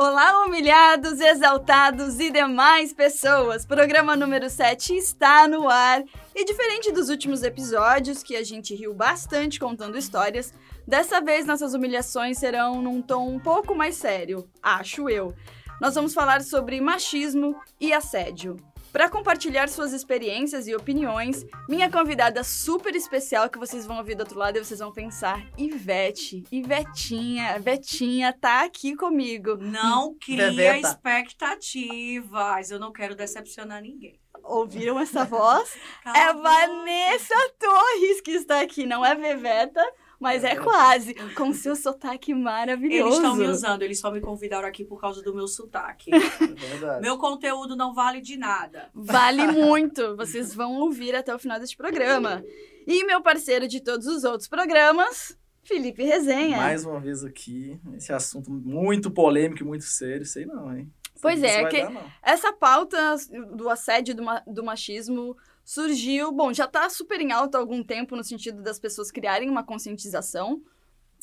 Olá, humilhados, exaltados e demais pessoas! Programa número 7 está no ar e, diferente dos últimos episódios, que a gente riu bastante contando histórias, dessa vez nossas humilhações serão num tom um pouco mais sério, acho eu. Nós vamos falar sobre machismo e assédio. Para compartilhar suas experiências e opiniões, minha convidada super especial que vocês vão ouvir do outro lado e vocês vão pensar, Ivete, Ivetinha, Vetinha tá aqui comigo. Não cria expectativas, eu não quero decepcionar ninguém. Ouviram essa voz? é Vanessa Torres que está aqui, não é Veveta. Mas é quase, com seu sotaque maravilhoso. Eles estão me usando, eles só me convidaram aqui por causa do meu sotaque. É verdade. Meu conteúdo não vale de nada. Vale muito. Vocês vão ouvir até o final deste programa. E meu parceiro de todos os outros programas, Felipe Resenha. Mais uma vez aqui, esse assunto muito polêmico e muito sério, sei não, hein? Pois é, que dar, essa pauta do assédio do, do machismo surgiu, bom, já está super em alta há algum tempo no sentido das pessoas criarem uma conscientização.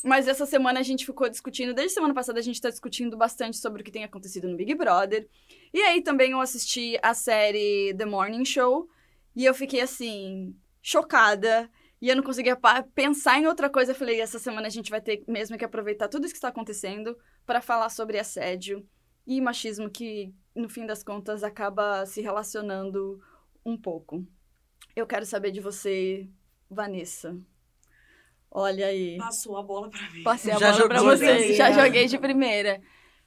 Mas essa semana a gente ficou discutindo, desde semana passada a gente está discutindo bastante sobre o que tem acontecido no Big Brother. E aí também eu assisti a série The Morning Show e eu fiquei assim, chocada. E eu não conseguia pensar em outra coisa. Eu falei, essa semana a gente vai ter mesmo que aproveitar tudo isso que está acontecendo para falar sobre assédio e machismo que, no fim das contas, acaba se relacionando um pouco. Eu quero saber de você, Vanessa. Olha aí. Passou a bola para mim. Passei a já bola para você. Já joguei de primeira.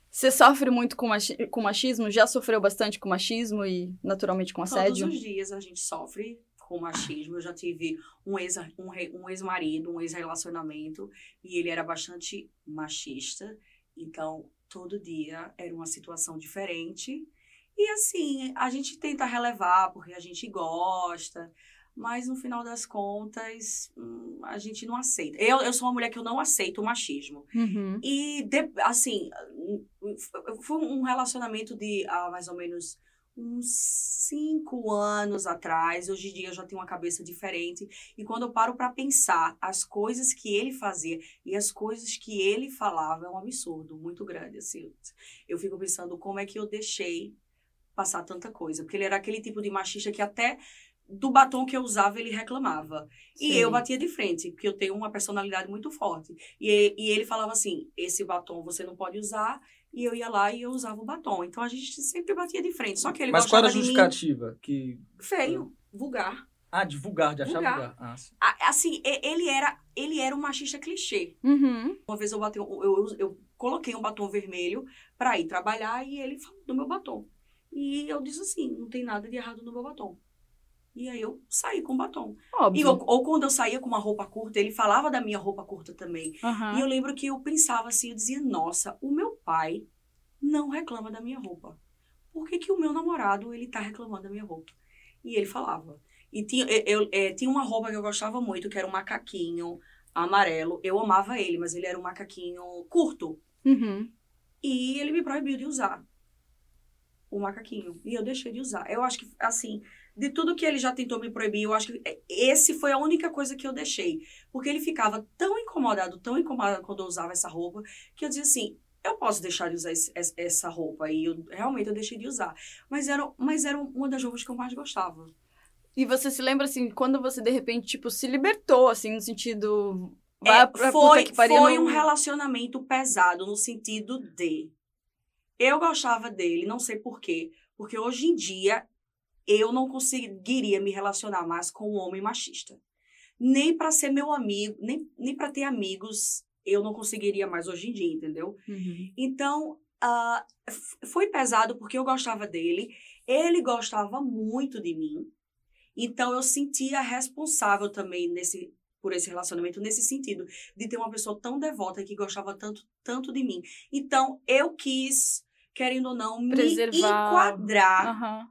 Você sofre muito com, machi com machismo? Já sofreu bastante com machismo e, naturalmente, com assédio? Todos os dias a gente sofre com machismo. Eu já tive um ex-marido, um, um, ex um ex-relacionamento, e ele era bastante machista. Então, todo dia era uma situação diferente. E assim, a gente tenta relevar porque a gente gosta, mas no final das contas, hum, a gente não aceita. Eu, eu sou uma mulher que eu não aceito o machismo. Uhum. E, de, assim, foi um relacionamento de há mais ou menos uns cinco anos atrás. Hoje em dia eu já tenho uma cabeça diferente. E quando eu paro para pensar as coisas que ele fazia e as coisas que ele falava, é um absurdo muito grande. Assim. Eu fico pensando como é que eu deixei passar tanta coisa. Porque ele era aquele tipo de machista que até do batom que eu usava ele reclamava. Sim. E eu batia de frente, porque eu tenho uma personalidade muito forte. E, e ele falava assim: esse batom você não pode usar. E eu ia lá e eu usava o batom. Então a gente sempre batia de frente. Só que ele Mas qual era a justificativa? Que... Feio, vulgar. Ah, de vulgar, de achar vulgar. vulgar. Ah, assim, ele era, ele era um machista clichê. Uhum. Uma vez eu, bati, eu, eu, eu coloquei um batom vermelho para ir trabalhar e ele falou do meu batom. E eu disse assim, não tem nada de errado no meu batom. E aí eu saí com batom. Óbvio. E, ou, ou, quando eu saía com uma roupa curta, ele falava da minha roupa curta também. Uhum. E eu lembro que eu pensava assim, eu dizia, nossa, o meu pai não reclama da minha roupa. Por que, que o meu namorado, ele tá reclamando da minha roupa? E ele falava. E tinha, eu, eu é, tinha uma roupa que eu gostava muito, que era um macaquinho amarelo. Eu amava ele, mas ele era um macaquinho curto. Uhum. E ele me proibiu de usar o macaquinho. E eu deixei de usar. Eu acho que, assim, de tudo que ele já tentou me proibir, eu acho que esse foi a única coisa que eu deixei. Porque ele ficava tão incomodado, tão incomodado quando eu usava essa roupa, que eu dizia assim, eu posso deixar de usar esse, essa roupa. E eu, realmente eu deixei de usar. Mas era, mas era uma das roupas que eu mais gostava. E você se lembra, assim, quando você, de repente, tipo, se libertou, assim, no sentido... É, foi foi um relacionamento pesado, no sentido de eu gostava dele, não sei por quê, porque hoje em dia eu não conseguiria me relacionar mais com um homem machista. Nem para ser meu amigo, nem, nem para ter amigos, eu não conseguiria mais hoje em dia, entendeu? Uhum. Então, uh, foi pesado porque eu gostava dele, ele gostava muito de mim. Então, eu sentia responsável também nesse por esse relacionamento nesse sentido de ter uma pessoa tão devota que gostava tanto tanto de mim. Então eu quis, querendo ou não, Preservar. me enquadrar Aham.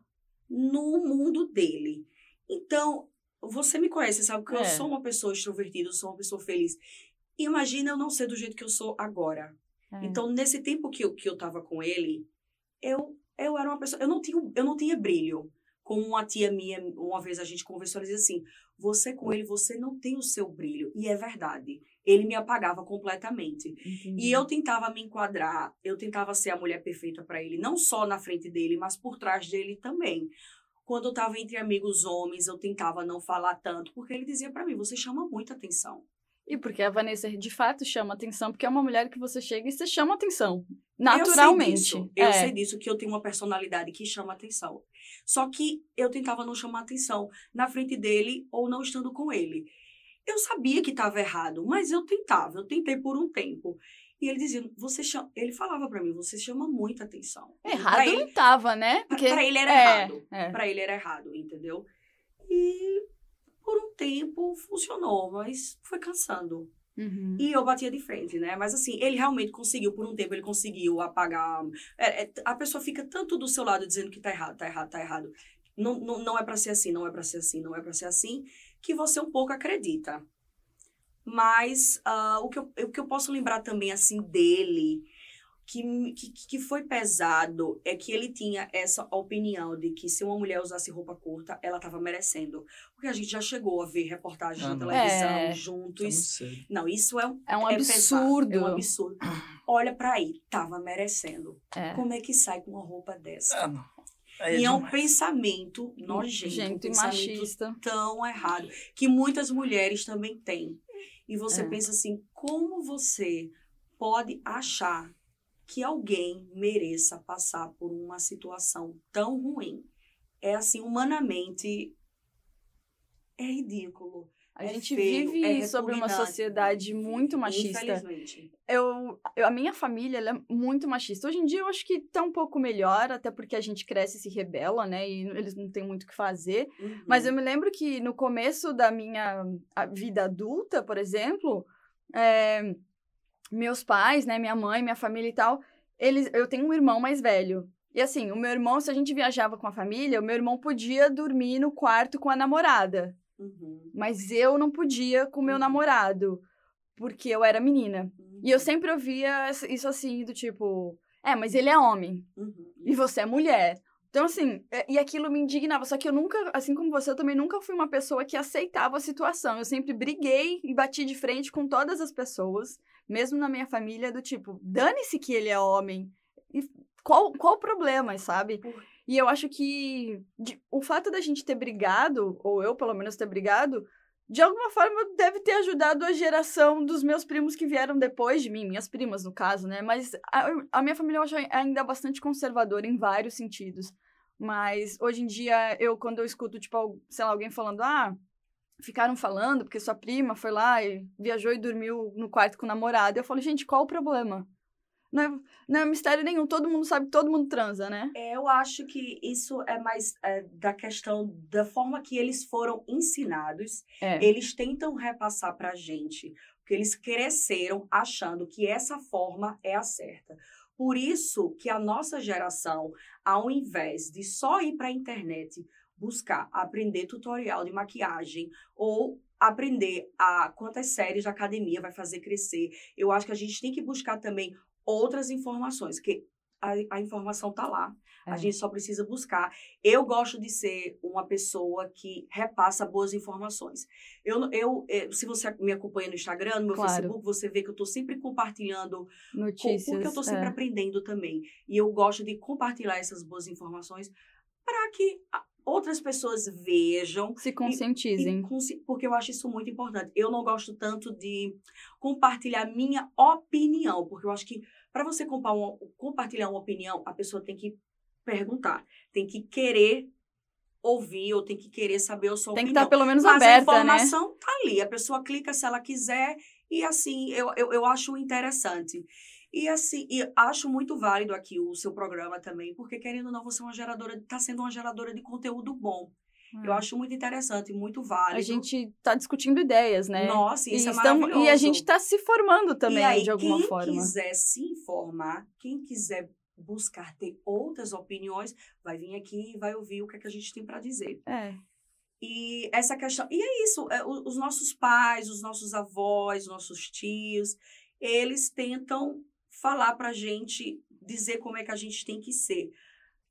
no mundo dele. Então, você me conhece, sabe que eu É. sou uma pessoa extrovertida, eu sou uma pessoa feliz. Imagina eu não ser do jeito que eu sou agora. É. Então, nesse tempo que eu, que eu tava com ele, eu, eu era uma pessoa. Eu não, tinha, eu não tinha brilho. Como uma tia minha, uma vez a gente conversou, ela dizia assim: você com ele, você não tem o seu brilho. E é verdade. Ele me apagava completamente. Entendi. E eu tentava me enquadrar, eu tentava ser a mulher perfeita para ele, não só na frente dele, mas por trás dele também. Quando eu tava entre amigos homens, eu tentava não falar tanto, porque ele dizia para mim: você chama muita atenção. E porque a Vanessa de fato chama atenção, porque é uma mulher que você chega e você chama atenção. Eu Naturalmente. sei disso, eu É. sei disso, que eu tenho uma personalidade que chama atenção. Só que eu tentava não chamar atenção na frente dele ou não estando com ele. Eu sabia que estava errado, mas eu tentava, eu tentei por um tempo. E ele dizia, você chama, ele falava para mim, você chama muita atenção. Errado Pra ele, não tava, né? pra- pra ele era é, errado. é. Pra ele era errado, entendeu? E por um tempo funcionou, mas foi cansando. Uhum. E eu batia de frente, né? Mas assim, ele realmente conseguiu, por um tempo, ele conseguiu apagar. É, é, a pessoa fica tanto do seu lado dizendo que tá errado, tá errado, tá errado. Não, não, não é pra ser assim, não é pra ser assim, não é pra ser assim, que você um pouco acredita. Mas ah, o, que eu, o que eu posso lembrar também, assim, dele, que, que, que foi pesado, é que ele tinha essa opinião de que se uma mulher usasse roupa curta, ela tava merecendo. Porque a gente já chegou a ver reportagens Ah, na televisão É. Juntos. Não, isso é um É um é pesado, absurdo. é um absurdo. Olha pra aí, tava merecendo. É. Como é que sai com uma roupa dessa? Ah, não. Aí e é um demais. pensamento nojento, um Gente, e pensamento machista. tão errado, que muitas mulheres também têm. E você É. pensa assim, como você pode achar que alguém mereça passar por uma situação tão ruim? É assim, humanamente, é ridículo. A É gente feio, vive é sobre uma sociedade muito machista. Infelizmente. Eu, eu- a minha família é muito machista. Hoje em dia eu acho que tá um pouco melhor, até porque a gente cresce e se rebela, né? E eles não têm muito o que fazer. Uhum. Mas eu me lembro que no começo da minha vida adulta, por exemplo, é, meus pais, né, minha mãe, minha família e tal, eles, eu tenho um irmão mais velho. E assim, o meu irmão, se a gente viajava com a família, o meu irmão podia dormir no quarto com a namorada. Uhum. Mas eu não podia com meu Uhum. namorado, porque eu era menina. E eu Uhum. sempre ouvia isso assim, do tipo, é, mas ele é homem Uhum. e você é mulher. Então, assim, é- e aquilo me indignava. Só que eu nunca, assim como você, eu também nunca fui uma pessoa que aceitava a situação. Eu sempre briguei e bati de frente com todas as pessoas, mesmo na minha família, do tipo, dane-se que ele é homem. E qual, qual o problema, sabe? Por- E eu acho que de- o fato da gente ter brigado, ou eu pelo menos ter brigado, de alguma forma deve ter ajudado a geração dos meus primos que vieram depois de mim, minhas primas no caso, né? Mas a, a minha família eu acho ainda bastante conservadora em vários sentidos. Mas hoje em dia, eu, quando eu escuto, tipo, sei lá, alguém falando, ah, ficaram falando porque sua prima foi lá e viajou e dormiu no quarto com o namorado, eu falo, gente, qual o problema? Não é, não é mistério nenhum, todo mundo sabe que todo mundo transa, né? É, Eu acho que isso é mais é, da questão da forma que eles foram ensinados. É. Eles tentam repassar pra gente, porque eles cresceram achando que essa forma é a certa. Por isso que a nossa geração, ao invés de só ir para a internet buscar aprender tutorial de maquiagem ou aprender a quantas séries de academia vai fazer crescer, eu acho que a gente tem que buscar também outras informações, porque a, a informação tá lá. É. A gente só precisa buscar. Eu gosto de ser uma pessoa que repassa boas informações. Eu, eu, eh, se você me acompanha no Instagram, no meu Claro. Facebook, você vê que eu estou sempre compartilhando co- Notícias. porque eu estou sempre é. aprendendo também. E eu gosto de compartilhar essas boas informações para que outras pessoas vejam. Se e conscientizem. consi- porque eu acho isso muito importante. Eu não gosto tanto de compartilhar minha opinião, porque eu acho que para você compartilhar uma opinião, a pessoa tem que perguntar, tem que querer ouvir ou tem que querer saber a sua Tem que opinião. estar pelo menos Mas a aberta, né? informação tá ali. A pessoa clica se ela quiser e assim, eu, eu, eu acho interessante. E assim, e acho muito válido aqui o seu programa também, porque querendo ou não, você é uma geradora, tá sendo uma geradora de conteúdo bom. Eu acho muito interessante, muito válido. A gente tá discutindo ideias, né? Nossa, isso e é estamos- maravilhoso. E a gente tá se formando também, aí, de alguma quem forma. quiser se informar, quem quiser buscar ter outras opiniões, vai vir aqui e vai ouvir o que, é que a gente tem para dizer. É. E essa questão. E é isso, é, os nossos pais, os nossos avós, os nossos tios, eles tentam falar pra gente, dizer como é que a gente tem que ser.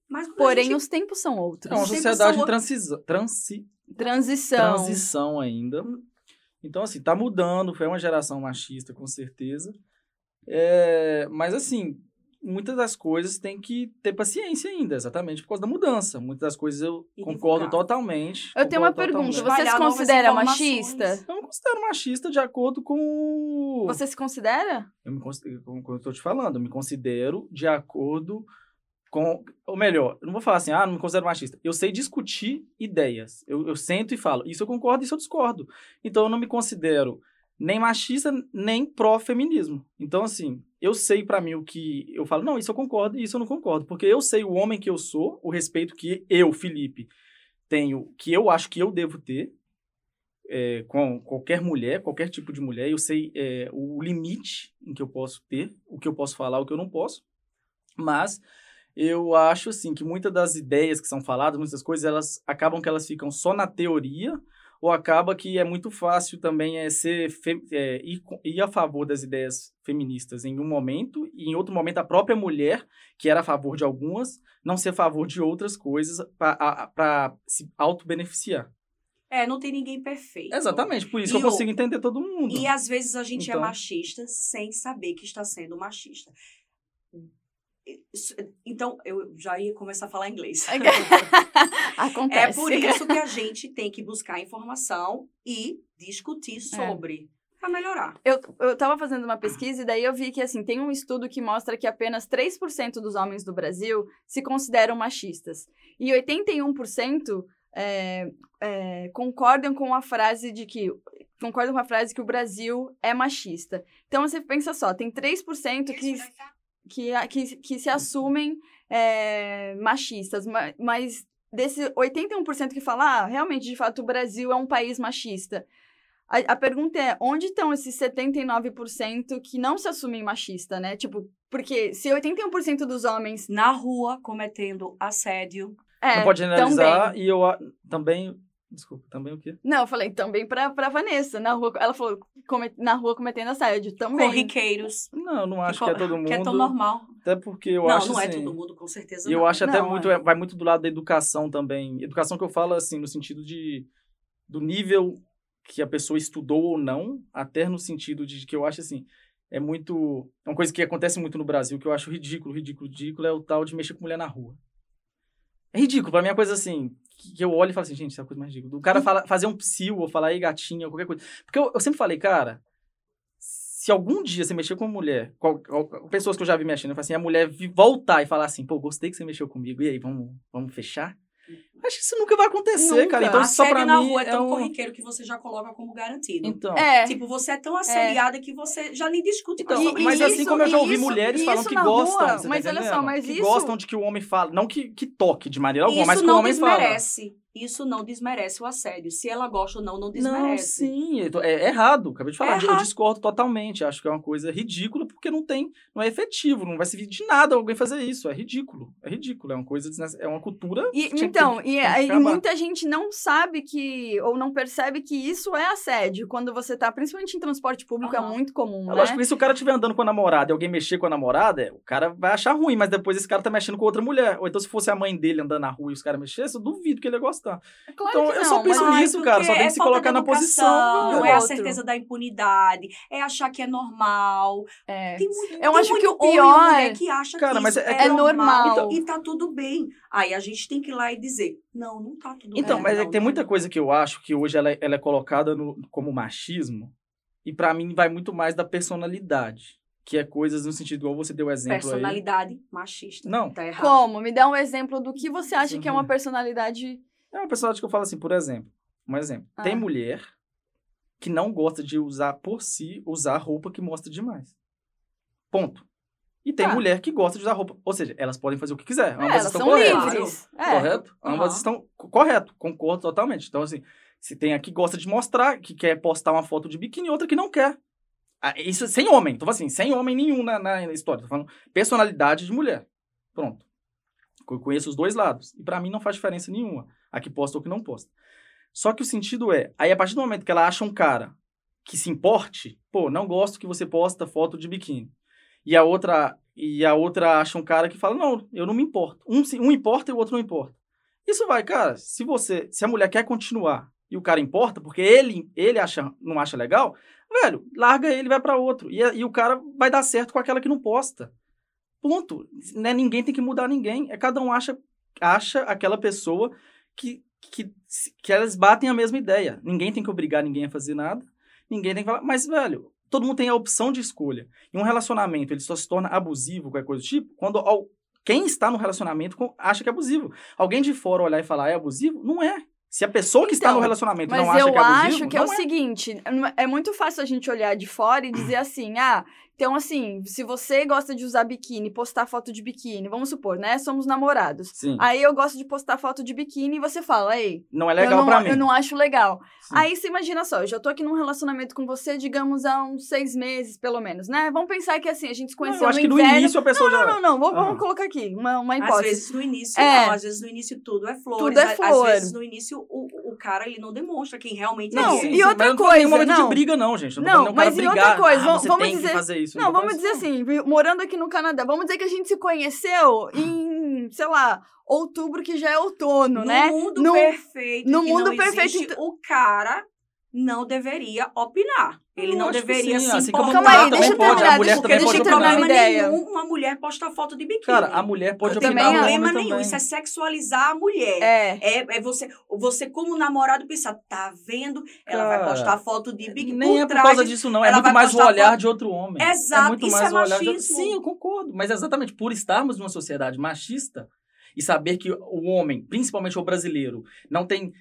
Mas a Porém, gente- os tempos são outros. É uma sociedade em transição, transi, Transição. transição ainda. Então, assim, tá mudando, foi uma geração machista, com certeza. É, mas, assim, muitas das coisas tem que ter paciência ainda, exatamente por causa da mudança. Muitas das coisas eu E concordo divulgar. totalmente. Eu tenho uma pergunta. totalmente. Você se considera machista? Eu me considero machista de acordo com. Você se considera? Eu me considero, como eu estou te falando, eu me considero de acordo com. Ou melhor, não vou falar assim, ah, não me considero machista. Eu sei discutir ideias. Eu, eu sento e falo, isso eu concordo, isso eu discordo. Então eu não me considero nem machista, nem pró-feminismo. Então, assim, eu sei pra mim o que. Eu falo, não, isso eu concordo e isso eu não concordo. Porque eu sei o homem que eu sou, o respeito que eu, Felipe, tenho, que eu acho que eu devo ter é, com qualquer mulher, qualquer tipo de mulher. Eu sei é, o limite em que eu posso ter, o que eu posso falar, o que eu não posso. Mas eu acho assim que muitas das ideias que são faladas, muitas coisas, elas acabam que elas ficam só na teoria ou acaba que é muito fácil também é ser é, ir, ir a favor das ideias feministas em um momento e em outro momento a própria mulher que era a favor de algumas não ser a favor de outras coisas para se auto-beneficiar. É, não tem ninguém perfeito. Exatamente, por isso E que eu o- consigo entender todo mundo. E às vezes a gente é Então- machista sem saber que está sendo machista. Então, eu já ia começar a falar inglês. Acontece. É por isso que a gente tem que buscar informação e discutir sobre para melhorar. Eu, eu tava fazendo uma pesquisa e daí eu vi que, assim, tem um estudo que mostra que apenas 3% dos homens do Brasil se consideram machistas. E 81% é, é, concordam com a frase de que... Concordam com a frase que o Brasil é machista. Então, você pensa só, tem 3% que, que, que, que se assumem é, machistas, ma- mas desse 81% que fala, ah, realmente, de fato, o Brasil é um país machista. A, a pergunta é, onde estão esses 79% que não se assumem machista, né? Tipo, porque se 81% dos homens... Na rua, cometendo assédio. É, não pode generalizar também. e eu também desculpa, também o quê? Não, eu falei também pra, pra Vanessa, na rua, ela falou, come- na rua cometendo assédio, também. Corriqueiros. Não, eu não acho que, que, é todo mundo. que é tão normal. Até porque eu não, acho não é assim, todo mundo, com certeza E eu não. acho até Não, muito, é. vai muito do lado da educação também. Educação que eu falo assim, no sentido de do nível que a pessoa estudou ou não, até no sentido de que eu acho assim, é muito, uma coisa que acontece muito no Brasil que eu acho ridículo, ridículo, ridículo é o tal de mexer com mulher na rua. É ridículo, pra mim é uma coisa assim, que eu olho e falo assim, gente, isso é a coisa mais ridícula. O cara fala, fazer um psil ou falar aí gatinha ou qualquer coisa. Porque eu, eu sempre falei, cara, se algum dia você mexer com uma mulher, qual- qual- pessoas que eu já vi mexendo, eu falo assim, a mulher voltar e falar assim, pô, gostei que você mexeu comigo, e aí, vamos, vamos fechar? Acho que isso nunca vai acontecer, Nunca. cara. Então, isso só pra na mim rua é tão um... corriqueiro que você já coloca como garantido. Então, É, Tipo, você é tão assediada que você já nem discute Então, mas assim isso- como eu já ouvi isso- mulheres falando que gostam, rua, tá mas olha só, mas que isso- gostam de que o homem fale, não que, que toque de maneira alguma, Isso mas que o não homem fala. desmerece. Isso não desmerece o assédio. Se ela gosta ou não, não Não, desmerece. sim, eu tô- é, é errado. Acabei de falar, É eu discordo totalmente. Acho que é uma coisa ridícula porque não tem, não é efetivo, não vai servir de nada alguém fazer isso. É ridículo, é ridículo, é uma coisa, é uma cultura. E, então, e, que acabar. muita gente não sabe que, ou não percebe que isso é assédio. Quando você tá, principalmente em transporte público, é Aham. muito comum, Eu né? acho que se o cara estiver andando com a namorada e alguém mexer com a namorada, o cara vai achar ruim, mas depois esse cara tá mexendo com outra mulher. Ou então, se fosse a mãe dele andando na rua e os caras mexessem, eu duvido que ele ia gostar. Claro então, que eu só não, penso mas- nisso, cara, só tem é que se falta colocar na posição. Não é a certeza da impunidade, é achar que é normal. É. Tem muito, Eu tem acho que muito o homem e pior- mulher que acha Cara, que mas é- é, é normal. Então, e tá tudo bem. Aí a gente tem que ir lá e dizer, não, não tá tudo Então, bem. mas é que tem não muita não. coisa que eu acho que hoje ela, é- ela é colocada no- como machismo, e pra mim vai muito mais da personalidade. Que é coisas no sentido, igual você deu exemplo aí. Personalidade machista. Não. Tá errado. Como? Me dá um exemplo do que você acha que é uma Uhum. personalidade. É uma personalidade que eu falo assim, por exemplo. Um exemplo. Ah. Tem mulher que não gosta de usar por si, usar roupa que mostra demais. Ponto. E tem Tá. mulher que gosta de usar roupa. Ou seja, elas podem fazer o que quiser. É, Ambas elas estão são corretas. livres. É. Correto? Ambas Aham. estão co- correto, concordo totalmente. Então, assim, se tem a que gosta de mostrar, que quer postar uma foto de biquíni, e outra que não quer. Ah, Isso é sem homem. Tô falando assim, sem homem nenhum na, na história. Tô falando personalidade de mulher. Pronto. Eu conheço os dois lados. E pra mim não faz diferença nenhuma. A que posta ou que não posta. Só que o sentido é, aí a partir do momento que ela acha um cara que se importe, pô, não gosto que você posta foto de biquíni. E a outra e a outra acha um cara que fala, não, eu não me importo. Um, um importa e o outro não importa. Isso vai, cara, se você, se a mulher quer continuar e o cara importa, porque ele, ele acha, não acha legal, velho, larga ele vai pra outro. E, e o cara vai dar certo com aquela que não posta. Ponto. Né? Ninguém tem que mudar ninguém. É cada um acha, acha aquela pessoa que, que, que elas batem a mesma ideia. Ninguém tem que obrigar ninguém a fazer nada. Ninguém tem que falar. Mas, velho, todo mundo tem a opção de escolha. E um relacionamento, ele só se torna abusivo, qualquer coisa do tipo, quando al- quem está no relacionamento com- acha que é abusivo. Alguém de fora olhar e falar, é abusivo? Não é. Se a pessoa que está Então, no relacionamento Mas não acha eu que é abusivo, acho que é o seguinte, é muito fácil a gente olhar de fora e dizer assim, ah, então assim, se você gosta de usar biquíni, postar foto de biquíni, vamos supor, né, somos namorados. Sim. Aí eu gosto de postar foto de biquíni e você fala, ei, Não é legal não, pra mim. eu não acho legal. Sim. Aí você imagina só, eu já tô aqui num relacionamento com você, digamos, há uns seis meses, pelo menos, né? Vamos pensar que assim, a gente se Não, conheceu eu acho no que no inverno. início a pessoa já... Não, não, não, vamos, Aham. vamos colocar aqui uma, uma Às hipótese. vezes no início É. não, às vezes no início tudo é flores. Tudo é Às- flor. Às vezes no início o, o cara ele não demonstra quem realmente Não, é. e outra mas não coisa, em momento não. de briga, não, gente. Eu Não, tô falando nem o cara mas e outra brigar. coisa, ah, vamos- dizer- isso. Não, vamos dizer assim, morando aqui no Canadá, vamos dizer que a gente se conheceu em, sei lá, outubro, que já é outono, no né? mundo No- perfeito, no mundo não perfeito, então- o cara não deveria opinar. Ele Eu não deveria sim, se assim como importar. Calma aí, deixa eu pode, terminar, a mulher deixa, também deixa pode eu não tem opinar. ideia. nenhum uma mulher postar foto de biquíni. Cara, a mulher pode não tem opinar o homem problema nenhum. também. Isso é sexualizar a mulher. É. É, é você, você, como namorado, pensar, tá vendo? Ela vai Cara, postar foto de biquíni Nem por é por causa disso, não. É muito vai mais o olhar foto- de outro homem. Exato, É muito isso mais é o olhar de outro... Sim, eu concordo. Mas exatamente por estarmos numa sociedade machista e saber que o homem, principalmente o brasileiro, não tem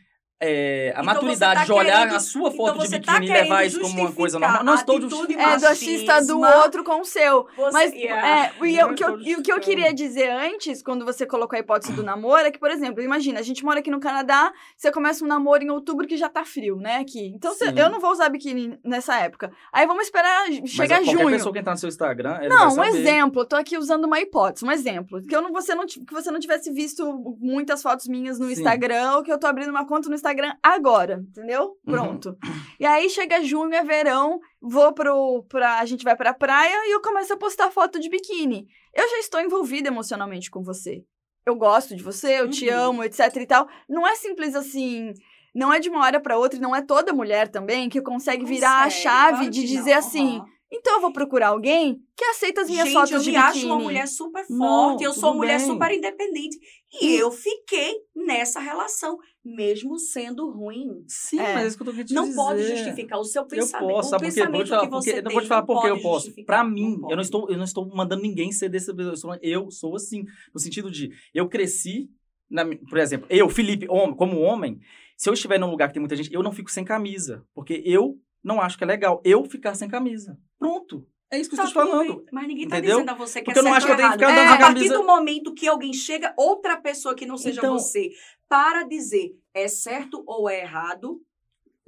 é, a Então maturidade tá de olhar querendo- a sua então foto de você tá biquíni e levar isso como uma coisa normal. Não estou justificando. É, do achista do outro com o seu. Você- Mas, yeah. é, e, eu- que eu, e o que eu queria dizer antes, quando você colocou a hipótese do namoro, é que, por exemplo, imagina, a gente mora aqui no Canadá, você começa um namoro em outubro que já tá frio, né, aqui. Então, você- eu não vou usar biquíni nessa época. Aí vamos esperar Mas chegar qualquer junho. pessoa que entrar no seu Instagram, Não, um exemplo. Eu tô aqui usando uma hipótese, um exemplo. Que, eu não, você não, que você não tivesse visto muitas fotos minhas no Sim. Instagram, ou que eu tô abrindo uma conta no Instagram agora, entendeu? Uhum. Pronto. E aí chega junho, é verão, vou pro. Pra, a gente vai pra praia e eu começo a postar foto de biquíni. Eu já estou envolvida emocionalmente com você. Eu gosto de você, eu te Uhum. amo, etc e tal. Não é simples assim. Não é de uma hora pra outra, e não é toda mulher também que consegue virar a Consegue, chave de dizer não, assim: aham. então eu vou procurar alguém que aceita as minhas Gente, fotos eu de me biquíni. acho uma mulher super forte, Não, eu sou uma mulher bem. super independente. E eu fiquei nessa relação, mesmo sendo ruim. Sim, É. mas é isso que eu tô querendo Não dizer. pode justificar o seu Eu pensamento. posso, o sabe por quê? Eu vou te falar que porque, eu tem vou te falar não porque eu posso. Pra mim, eu pode. não estou, eu não estou mandando ninguém ser desse eu sou, eu sou assim, no sentido de eu cresci, na por exemplo, eu, Felipe, homem, como homem, se eu estiver num lugar que tem muita gente, eu não fico sem camisa, porque eu não acho que é legal eu ficar sem camisa. Pronto. É isso que eu Tá estou te falando. bem, Mas ninguém tá Entendeu? dizendo a você que Porque é eu não certo acho que eu tenho que ficar dando a partir do momento que alguém chega, outra pessoa que não seja Então- você, para dizer é certo ou é errado,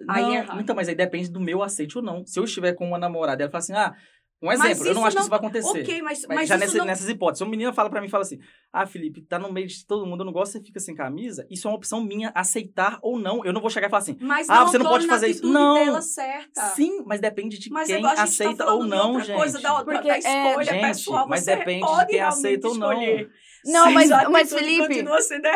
Aí Não, é errado. então, mas aí depende do meu aceite ou não. Se eu estiver com uma namorada e ela fala assim, ah, um exemplo, eu não acho que não- isso vai acontecer. ok, mas, Mas, mas já nessa- não... nessas hipóteses, uma menina fala pra mim, fala assim, ah, Felipe, tá no meio de todo mundo, eu não gosto, você fica sem camisa. Isso é uma opção minha, aceitar ou não. Eu não vou chegar e falar assim, Mas Ah, não você não pode fazer isso. Não. dela certa. sim, mas depende de Mas quem tá aceita falando ou de não, outra gente. coisa, da, Porque, da é, escolha gente, pessoal. mas você depende de quem aceita ou não. escolher. Não, mas, mas Felipe,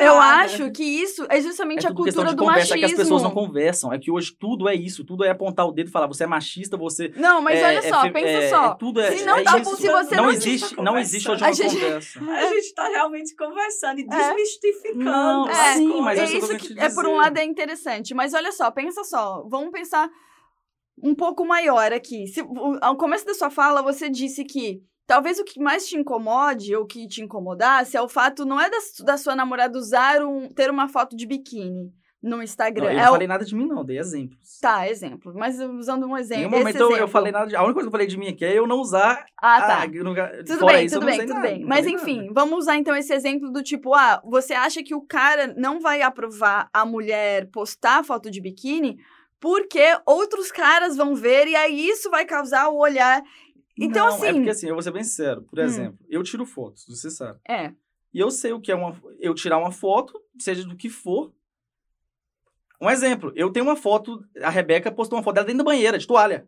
eu acho que isso é justamente É a cultura de do conversa, machismo. é que as pessoas não conversam. É que hoje tudo é isso, tudo é apontar o dedo e falar, você é machista, você... Não, mas é, olha é só, fe- pensa é- só. Tudo é, Se não é tá isso. bom, se você não não existe, tá não existe hoje A uma gente- conversa. A gente tá realmente conversando e É. desmistificando. Não, É, sim, mas é é isso que é por um lado é interessante, mas olha só, pensa só, vamos pensar um pouco maior aqui. Se, ao começo da sua fala, você disse que talvez o que mais te incomode ou que te incomodasse é o fato não é da, da sua namorada usar um ter uma foto de biquíni, no Instagram. Não, eu é não o- falei nada de mim, não, dei exemplos. Tá, exemplo. Mas usando um Em exemplo. nenhum esse momento eu, eu exemplo. falei nada de. A única coisa que eu falei de mim aqui é eu não usar. Ah, tá. a- Tudo fora bem, isso, tudo bem, tudo nada, bem. Mas enfim, nada. vamos usar então esse exemplo do tipo, ah, você acha que o cara não vai aprovar a mulher postar foto de biquíni porque outros caras vão ver e aí isso vai causar o olhar. Então, Não, assim. É porque assim, eu vou ser bem sincero. Por Hum. exemplo, eu tiro fotos, você sabe. É. E eu sei o que é uma. Eu tirar uma foto, seja do que for. Um exemplo, eu tenho uma foto, a Rebeca postou uma foto dela dentro da banheira, de toalha.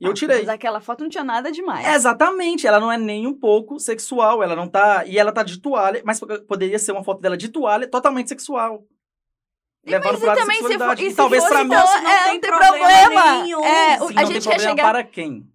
E eu tirei. Mas aquela foto não tinha nada demais. Exatamente, ela não é nem um pouco sexual, ela não tá. E ela tá de toalha, mas po- poderia ser uma foto dela de toalha totalmente sexual. Levando Mas pro lado também se for, e E talvez pra mim. então, Não, não é, tem não tem problema problema. nenhum. É, Sim, a não gente tem problema chegar. para quem?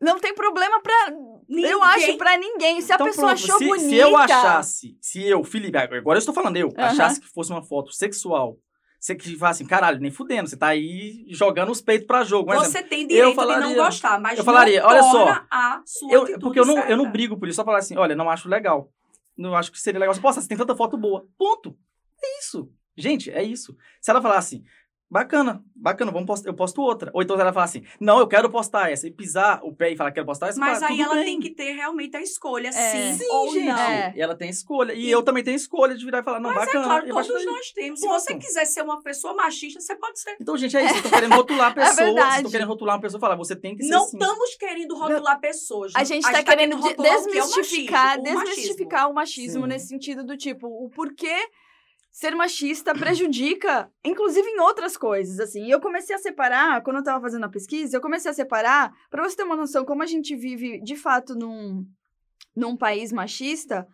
Não tem problema pra. Eu Ninguém- acho pra ninguém. Se a Então, pessoa pronto, achou se, bonita. se eu achasse, se eu, Felipe, agora eu estou falando eu, Aham. achasse que fosse uma foto sexual, você que fala assim, caralho, nem fudendo, você tá aí jogando os peitos pra jogo. Um exemplo, Você tem direito de falaria- não gostar, mas eu falaria, olha só, torna a sua eu, porque eu não, eu não brigo por isso, só falar assim, olha, não acho legal. Não acho que seria legal. Você, Poxa, você tem tanta foto boa. Ponto. É isso. Gente, é isso. Se ela falar assim, bacana, bacana, vamos post- eu posto outra. Ou então ela falar assim, não, eu quero postar essa. E pisar o pé e falar, quero postar essa. Mas fala, aí tudo ela bem. tem que ter realmente a escolha, É. sim, Sim, ou gente. não. É. E ela tem escolha. E, E- eu também tenho escolha de virar e falar, não, Mas bacana. é claro, todos nós temos. Se Ponto. você quiser ser uma pessoa machista, você pode ser. Então, gente, é isso. Estão querendo rotular a pessoa. Vocês verdade. estão querendo rotular uma pessoa e falar, você tem que ser Não assim. estamos querendo rotular pessoas. A gente tá querendo de- rotular o que é o desmistificar, machismo, o desmistificar o machismo nesse sentido do tipo, o porquê ser machista prejudica, inclusive em outras coisas, assim. E eu comecei a separar, quando eu tava fazendo a pesquisa, eu comecei a separar, pra você ter uma noção como a gente vive, de fato, num, num país machista,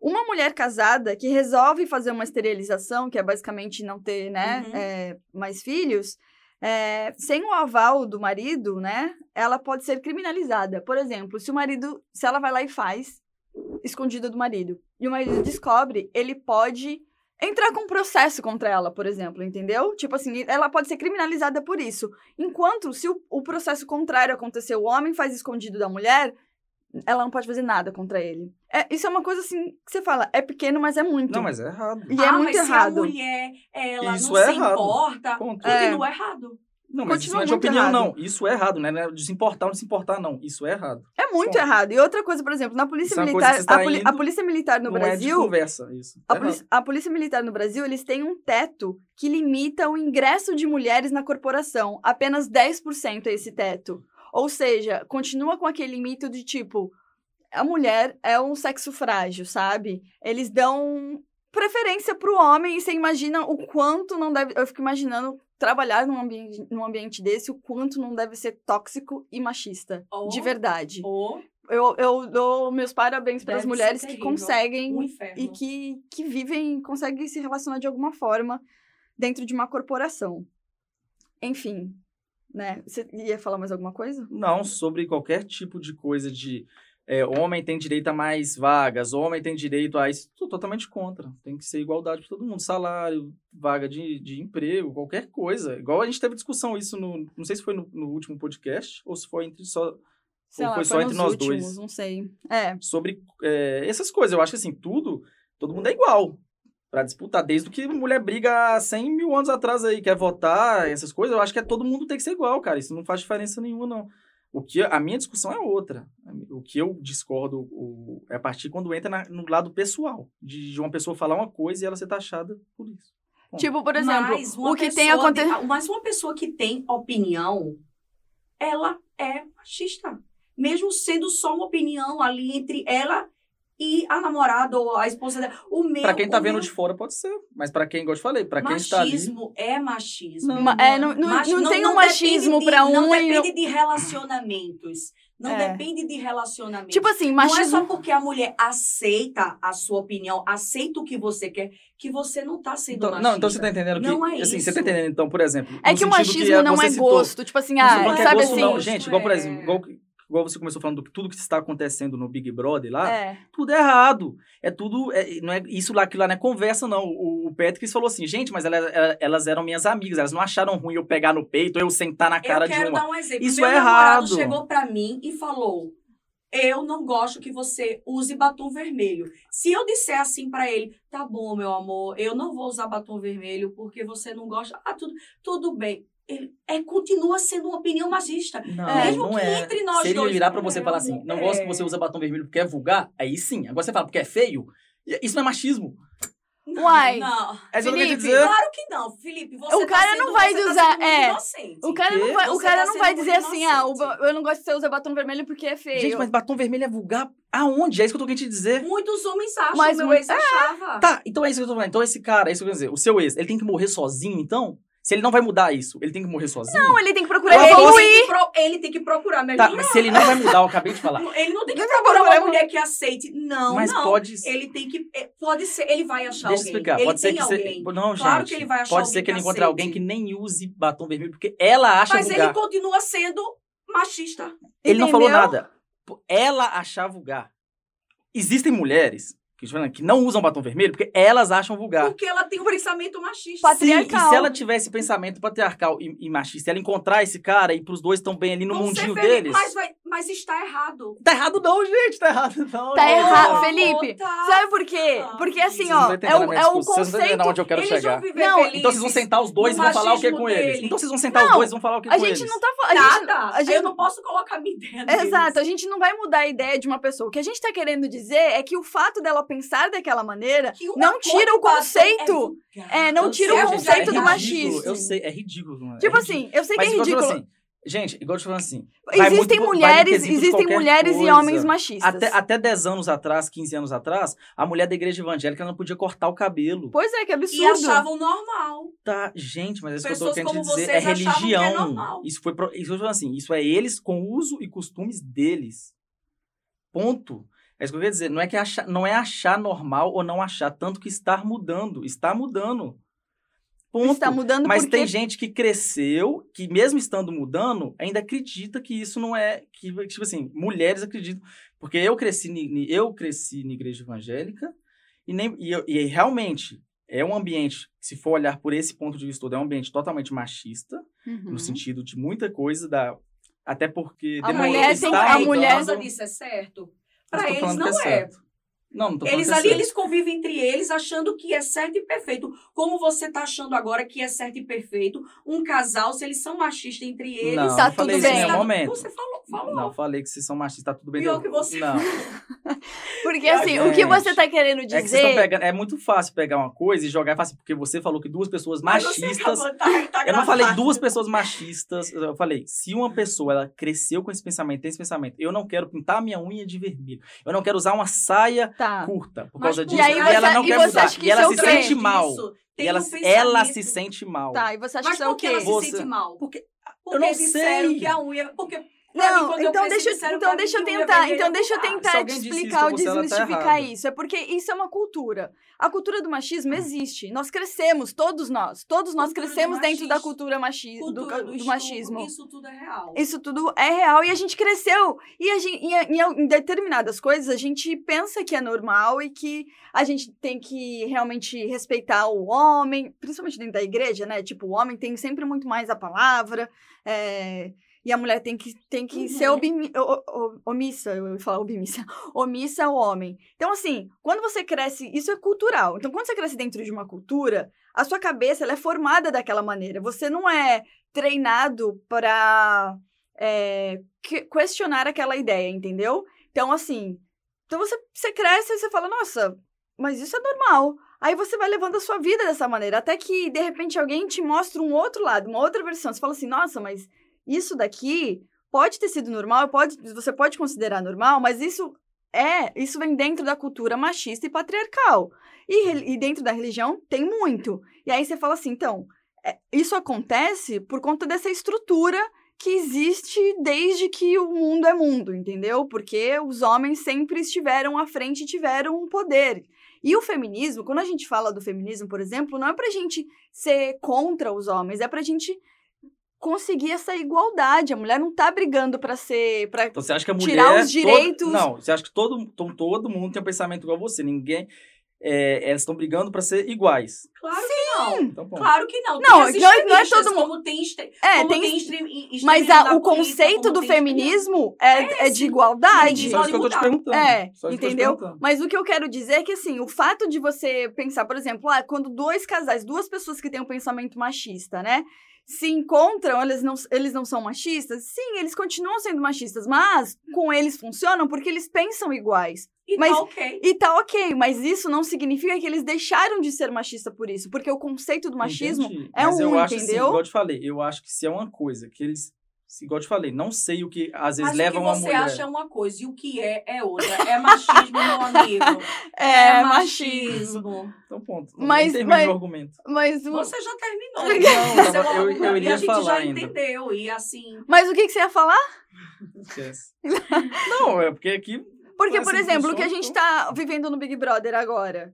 uma mulher casada que resolve fazer uma esterilização, que é basicamente não ter, né, Uhum. é, mais filhos, é, sem o aval do marido, né, ela pode ser criminalizada. Por exemplo, se o marido, se ela vai lá e faz, escondida do marido, e o marido descobre, ele pode entrar com um processo contra ela, por exemplo, entendeu? Tipo assim, ela pode ser criminalizada por isso. Enquanto, se o, o processo contrário acontecer, o homem faz escondido da mulher, ela não pode fazer nada contra ele. É, isso é uma coisa assim que você fala, é pequeno, mas é muito. Não, mas é errado. E é ah, muito mas errado. se a mulher, ela Isso não é se errado. importa, Ponto. continua errado. Não, mas isso Continua não é de opinião, errado. não. Isso é errado, né? Não é de se importar ou não se importar, não. Isso é errado. É muito Bom. errado. E outra coisa, por exemplo, na polícia Isso é militar, está a, poli- a polícia militar no é de Brasil, conversa, isso. A É polícia, a polícia Militar no Brasil, eles têm um teto que limita o ingresso de mulheres na corporação. Apenas 10% é esse teto. Ou seja, continua com aquele mito de tipo, a mulher é um sexo frágil, sabe? Eles dão preferência pro homem e você imagina o quanto não deve. Eu fico imaginando trabalhar num ambiente, num ambiente desse, o quanto não deve ser tóxico e machista. Ou- De verdade. Ou Eu, eu dou meus parabéns para as mulheres que conseguem um e que, que vivem, conseguem se relacionar de alguma forma dentro de uma corporação. Enfim, né? Você ia falar mais alguma coisa? Não, sobre qualquer tipo de coisa de é, homem tem direito a mais vagas, homem tem direito a isso. Tô totalmente contra. Tem que ser igualdade para todo mundo. Salário, vaga de, de emprego, qualquer coisa. Igual a gente teve discussão isso no. Não sei se foi no, no último podcast ou se foi entre só. Sei Ou lá, foi só entre nós últimos, dois? Não sei. É. Sobre é, essas coisas. Eu acho que assim, tudo, todo mundo é igual. Pra disputar, desde que mulher briga há 100 mil anos atrás aí, quer votar, essas coisas, eu acho que é todo mundo tem que ser igual, cara. Isso não faz diferença nenhuma, não. O que a minha discussão é outra. O que eu discordo o, é a partir quando entra na- no lado pessoal, de, de uma pessoa falar uma coisa e ela ser taxada por isso. Bom, Tipo, por exemplo, o que tem acontecido. Mas uma pessoa que tem opinião, ela é machista. Mesmo sendo só uma opinião ali entre ela e a namorada ou a esposa dela. O meu, Pra quem tá o vendo meu de fora pode ser, mas pra quem, igual eu te falei, pra quem está ali... machismo é machismo. Não, é, não, não, não tem um machismo depende de- pra um Não depende de relacionamentos. Não É. depende de relacionamentos. Tipo assim, Não é machismo. só porque a mulher aceita a sua opinião, aceita o que você quer, que você não tá sendo Então, machista. não, então você tá entendendo que... Não é assim, isso. você tá entendendo, então, por exemplo... É que o machismo não você é citou- gosto. Tipo assim, Não ah, que é sabe gosto, assim. não. Gente, igual, por é- exemplo, igual, igual você começou falando do tudo que está acontecendo no Big Brother lá, É. tudo é errado. É tudo. é- não é, isso lá, aquilo lá não é conversa, não. O, o Patrick falou assim, gente, mas ela- ela- elas eram minhas amigas, elas não acharam ruim eu pegar no peito eu sentar na cara eu de quero uma. dar um exemplo. Isso Meu é errado. chegou pra mim e falou: eu não gosto que você use batom vermelho. Se eu disser assim pra ele, tá bom, meu amor, eu não vou usar batom vermelho porque você não gosta. Ah, tudo, tudo bem. Ele é, continua sendo uma opinião machista. Não, Mesmo não que é. entre nós Se ele dois. virar pra você e é, falar assim, não gosto que você usa batom vermelho porque é vulgar, aí sim. Agora você fala porque é feio, isso não é machismo. Não, Uai. Não. É isso que eu quero Felipe, dizer. Claro que não, Felipe. Você O tá cara sendo- não vai você tá usar- sendo muito é. inocente. O cara não vai, o cara tá não vai dizer assim, ah, o inocente. eu não gosto que você usa batom vermelho porque é feio. Gente, mas batom vermelho é vulgar aonde? É isso que eu tô querendo te dizer. Muitos homens acham, Mas meu muito- ex achava. Tá, então é isso que eu tô falando. Então esse cara, é isso que eu quero dizer. O seu ex, ele tem que morrer sozinho, então? Se ele não vai mudar isso, ele tem que morrer sozinho? Não, ele tem que procurar Ele, falou evoluir. tem que pro- ele tem que procurar Tá, melhorar. mas se ele não vai mudar, eu acabei de falar. Ele não tem que Não, procurar uma mulher que aceite. Não, mas não. pode Ele tem que. é, Pode ser, ele vai achar Deixa eu alguém. explicar. Ele pode ser que alguém. você. Não, Claro gente. que ele vai achar pode ser que ele encontre alguém que nem use batom vermelho, porque ela acha Mas vulgar. ele continua sendo machista. Ele não falou Entendeu? nada. Ela achar vulgar. Existem mulheres que, falando, não usam batom vermelho porque elas acham vulgar. Porque ela tem um pensamento machista. Patri- Sim, e patriarcal. se ela tivesse pensamento patriarcal e, e machista, ela encontrar esse cara e pros dois estão bem ali no Vão mundinho deles. Mas, vai, mas está errado. Tá errado não, gente, tá errado não. Tá errado, Não, Felipe. tá. Sabe por quê? Porque assim, não ó, é o, é o discussão, Vocês não entendendo conceito. onde eu quero Eles chegar. vão viver Não. Então vocês vão sentar os dois e vão falar o que machismo com eles. dele. Então vocês vão sentar Não, os dois e vão falar o que A com gente eles. não tá falando. a gente- Nada. a gente- Eu não posso colocar minha ideia. Exato, a gente não vai mudar a ideia de uma pessoa. O que a gente tá querendo dizer é que o fato dela pensar daquela maneira Que não tira o batom conceito. é. É, não Eu tira sei, o conceito é do ridículo. machismo. Eu sei, é ridículo. não é? Tipo É ridículo. assim, eu sei que Mas é eu tô ridículo. assim, gente, igual eu tô falando assim. existem muito- mulheres, existem mulheres e coisa. homens machistas. Até, até 10 anos atrás, 15 anos atrás, a mulher da igreja evangélica não podia cortar o cabelo. Pois é, que E absurdo. achavam normal. Tá, gente, mas é isso que eu tô querendo te dizer. É que é religião. normal. isso foi isso eu assim, isso é eles com uso e costumes deles. Ponto. É isso que eu queria dizer. Não é que achar, não é achar normal ou não achar, tanto que estar mudando. Está mudando. Ponto. Está mudando Mas porque tem gente que cresceu, que mesmo estando mudando, ainda acredita que isso não é. Que, tipo assim, mulheres acreditam. Porque eu cresci, eu cresci na igreja evangélica e, nem, e, eu- e realmente é um ambiente, se for olhar por esse ponto de vista todo, é um ambiente totalmente machista, Uhum. no sentido de muita coisa da. Até porque A mulher tem- a mulher- disso é certo? Tô eles falando não é. certo. Não, não tô falando Eles é ali, eles convivem entre eles, achando que é certo e perfeito. Como você tá achando agora que é certo e perfeito um casal, se eles são machistas entre eles. Não, Tá não tudo isso em bem. nenhum momento. Você falou, falou. Não, falei que vocês são machistas, tá tudo bem. Pior que você. Não. Porque Ai, assim, o que você gente. tá querendo É que vocês dizer. pegando. É muito fácil pegar uma coisa e jogar e falar assim, porque você falou que duas pessoas Mas machistas. tá- tá Eu não falei duas pessoas machistas. Eu falei, se uma pessoa ela cresceu com esse pensamento, tem esse pensamento, eu não quero pintar minha unha de vermelho. Eu não quero usar uma saia Tá. curta por Mas causa disso. aí E, você- ela não e quer mudar. acha que E ela é se quê? sente mal. Isso, E ela, um ela se sente mal. Tá, e você acha Mas que isso é o por que ela quê? se Você- sente mal? Porque Porque eu não disseram sei. que a unha... Porque mim, Não, eu então deixa, então pra mim deixa eu tentar, então é deixa eu vulgar. tentar disse isso explicar ou tá desmistificar errada. isso. É porque isso é uma cultura. A cultura do machismo existe. Nós crescemos, todos nós. Todos nós Cultura do crescemos dentro da cultura machi do, Cultura do estupro, machismo. Isso tudo é real. Isso tudo é real e a gente cresceu. E, a gente, e a- em, em determinadas coisas a gente pensa que é normal e que a gente tem que realmente respeitar o homem, principalmente dentro da igreja, né? Tipo, o homem tem sempre muito mais a palavra. é, e a mulher tem que, tem que Uhum. ser obimi- o- o- omissa, eu ia falar obmissa, omissa ao homem. Então, assim, quando você cresce, isso é cultural. Então, quando você cresce dentro de uma cultura, a sua cabeça ela é formada daquela maneira. Você não é treinado para é, que- questionar aquela ideia, entendeu? Então, assim, então você, você cresce e você fala, nossa, mas isso é normal. Aí você vai levando a sua vida dessa maneira, até que, de repente, alguém te mostra um outro lado, uma outra versão. Você fala assim, nossa, mas isso daqui pode ter sido normal, pode, você pode considerar normal, mas isso é, isso vem dentro da cultura machista e patriarcal. E, e dentro da religião tem muito. E aí você fala assim, então, é, isso acontece por conta dessa estrutura que existe desde que o mundo é mundo, entendeu? Porque os homens sempre estiveram à frente e tiveram um poder. E o feminismo, quando a gente fala do feminismo, por exemplo, não é pra gente ser contra os homens, é pra gente conseguir essa igualdade. A mulher não tá brigando pra ser. Pra... Então você acha que a mulher. Tirar os todo- direitos- Não, você acha que todo, todo, todo mundo tem um pensamento igual você. Ninguém. é, elas estão brigando para ser iguais. Claro que não. Então. Claro que não. Não, não é- é todo mundo- Como tem, É, como tem- tem extrem- Mas a- o conceito do feminismo é, É, é de sim. igualdade. Só isso que eu tô te perguntando. É, entendeu? perguntando. Mas o que eu quero dizer é que, assim, o fato de você pensar, por exemplo, ah, quando dois casais, duas pessoas que têm um pensamento machista, né? Se encontram, eles não, eles não são machistas? Sim, eles continuam sendo machistas, mas com eles funcionam porque eles pensam iguais. E Mas- tá ok. E tá ok, mas isso não significa que eles deixaram de ser machista por isso, porque o conceito do machismo Entendi. é Mas eu um, acho assim, entendeu? igual eu te falei, eu acho que se é uma coisa que eles. Igual eu te falei, não sei o que às vezes Mas levam o que uma você mulher. acha é uma coisa e o que é é outra. É machismo, meu amigo. É, machismo. Então, ponto. Mas- termino mas- o argumento. Mas, o- Você já terminou. Não, Você é uma- eu- eu e iria a gente falar já ainda. entendeu. E assim. mas o que, que você ia falar? Esquece. não, é porque aqui. Porque, Mas por exemplo, o que a gente então. tá vivendo no Big Brother agora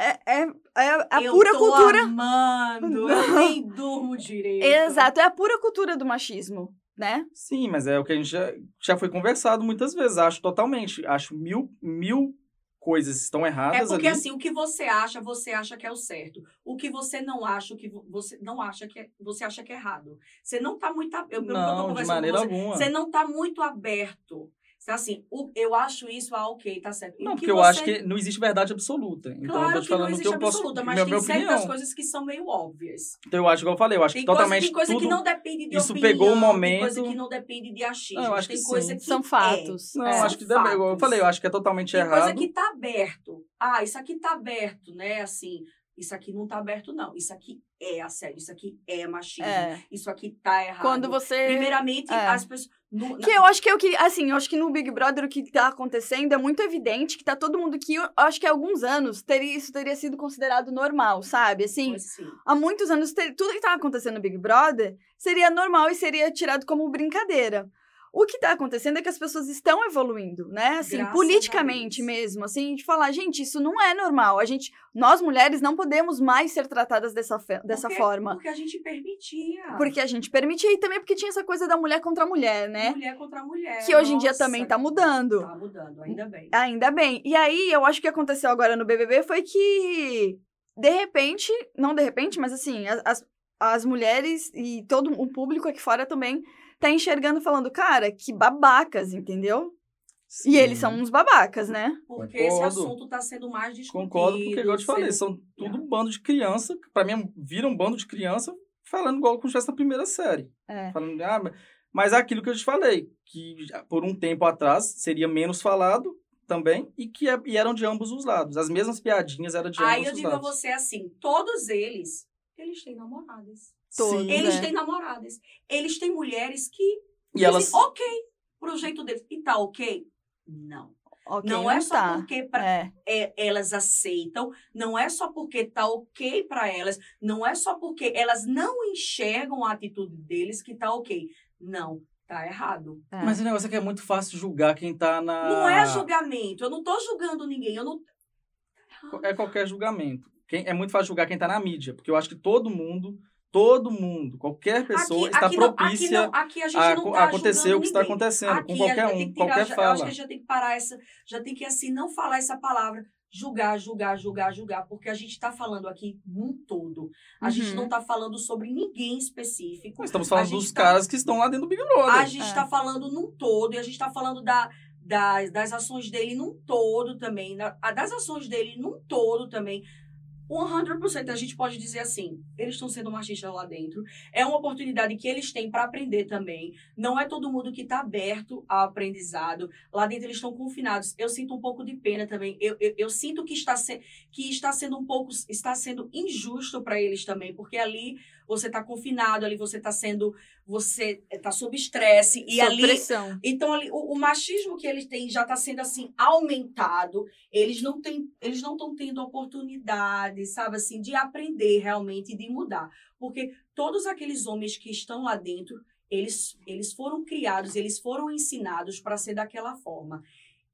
é, é, é a eu pura tô cultura. Amando, eu nem durmo direito. Exato, é a pura cultura do machismo, né? Sim, mas é o que a gente já, já foi conversado muitas vezes. Acho totalmente. Acho mil, mil coisas estão É erradas porque ali. assim, o que você acha, você acha que é o certo. O que você não acha, o que vo- você não acha que é, você acha que é errado. Você não tá muito, eu, não, de maneira você, alguma. Você não tá muito aberto. Você assim, o- eu acho isso, ah, ok, tá certo. E Não, porque eu você- acho que não existe verdade absoluta. Então, eu Claro tô te que não falando o que existe eu posso. absoluta, mas minha, tem minha certas opinião. coisas que são meio óbvias. Então, eu acho, igual eu falei, eu acho Tem que coisa, totalmente tem coisa tudo. que não depende de isso opinião, pegou o tem momento- coisa que não depende de achismo. Não, eu acho tem que coisa sim. que São é. fatos. Não, É. acho que deve, eu falei, eu acho que é totalmente Tem errado. coisa que tá aberto. Ah, isso aqui tá aberto, né? Assim, isso aqui não tá aberto, não. Isso aqui é assédio, isso aqui é machismo. É. Isso aqui tá errado. Quando você. Primeiramente, é. as pessoas. no- Que eu acho que é o que, assim, eu acho que no Big Brother o que tá acontecendo é muito evidente que tá todo mundo que, eu acho que há alguns anos, teria, isso teria sido considerado normal, sabe? Assim, Pois sim. há muitos anos, ter- tudo que tava acontecendo no Big Brother seria normal e seria tirado como brincadeira. O que tá acontecendo é que as pessoas estão evoluindo, né? Assim, Graças politicamente mesmo, assim, de falar, gente, isso não é normal. A gente, nós mulheres não podemos mais ser tratadas dessa, dessa Porque- forma. Porque a gente permitia. Porque a gente permitia e também porque tinha essa coisa da mulher contra a mulher, né? Mulher contra mulher. Que hoje em dia Nossa, também tá mudando. Tá mudando, ainda bem. Ainda bem. E aí, eu acho que aconteceu agora no BBB foi que, de repente, não de repente, mas assim, as, as, as mulheres e todo o público aqui fora também tá enxergando, falando, cara, que babacas, entendeu? E eles são uns babacas, né? Porque esse Concordo. assunto tá sendo mais discutido. Concordo, porque, igual eu te falei, sendo- são tudo um bando de criança. que Pra mim, vira um bando de criança falando igual como se na primeira série. É. Falando, ah, mas- mas é aquilo que eu te falei, que por um tempo atrás seria menos falado também e que é- e eram de ambos os lados. As mesmas piadinhas eram de Aí ambos eu os digo a lados. você assim, todos eles, eles têm namoradas. Todos. Eles né? têm namoradas. Eles têm mulheres que E dizem, elas. ok, pro jeito deles. E tá ok? Não. Ok, não é só tá. porque pra- É. é, elas aceitam, não é só porque tá ok para elas, não é só porque elas não enxergam a atitude deles que tá ok. Não, tá errado. é. Mas o negócio é que é muito fácil julgar quem tá na. Não é julgamento. Eu não tô julgando ninguém. Eu não. É qualquer julgamento. Quem, é muito fácil julgar quem tá na mídia, porque eu acho que todo mundo, todo mundo, qualquer pessoa está aqui não- propícia aqui, não, aqui a gente a não co- tá acontecer julgando o que está acontecendo Aqui com a qualquer gente tem um, que tirar- qualquer já- Eu fala. acho que a gente já tem que parar essa. Já tem que, assim, não falar essa palavra. Julgar, julgar, julgar, julgar. Porque a gente está falando aqui num todo. A gente Uhum. não está falando sobre ninguém específico. Nós estamos A falando gente dos tá- caras que estão lá dentro do Big Brother. A gente É. está falando num todo. E a gente está falando da, das, das ações dele num todo também. da- a- das ações dele num todo também. 100% a gente pode dizer assim, eles estão sendo machistas lá dentro. É uma oportunidade que eles têm para aprender também. Não é todo mundo que está aberto ao aprendizado. Lá dentro eles estão confinados. Eu sinto um pouco de pena também. Eu, eu, eu sinto que está, se, que está sendo um pouco, está sendo injusto para eles também, porque ali você está confinado, ali você está sendo, você está sob estresse e Sob ali pressão. então, ali, o, o machismo que eles têm já está sendo assim aumentado. Eles não têm, eles não estão tendo oportunidade, sabe, assim, de aprender realmente e de mudar. Porque todos aqueles homens que estão lá dentro, eles, eles foram criados, eles foram ensinados para ser daquela forma.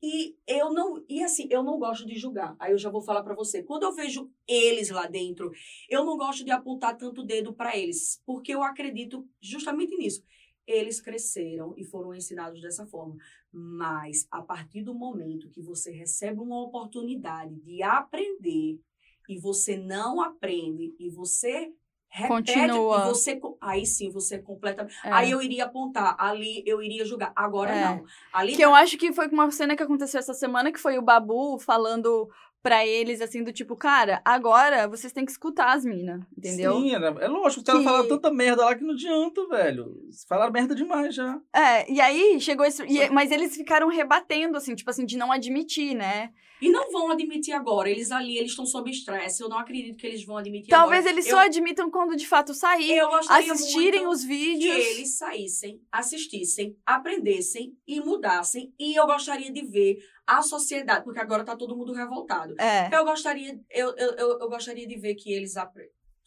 E eu não, e assim, eu não gosto de julgar. Aí eu já vou falar para você. Quando eu vejo eles lá dentro, eu não gosto de apontar tanto dedo para eles, porque eu acredito justamente nisso. eles cresceram e foram ensinados dessa forma. Mas a partir do momento que você recebe uma oportunidade de aprender e você não aprende e você repete Continua. e você aí sim você completa É. aí eu iria apontar ali eu iria julgar agora É. não ali Que eu acho que foi uma cena que aconteceu essa semana, que foi o Babu falando pra eles, assim, do tipo, cara, agora vocês têm que escutar as minas, entendeu? Sim, é lógico, os caras Que- falaram tanta merda lá que não adianta, velho. Falaram merda demais já. É, e aí chegou esse. e- mas eles ficaram rebatendo, assim, tipo assim, de não admitir, né? E não vão admitir agora eles ali eles estão sob estresse eu não acredito que eles vão admitir Talvez agora. eles eu, só admitam quando de fato sair, assistirem os que vídeos. eles saíssem, assistissem, aprendessem e mudassem. E eu gostaria de ver a sociedade, porque agora tá todo mundo revoltado. É. Eu gostaria, eu, eu, eu, gostaria de ver que eles,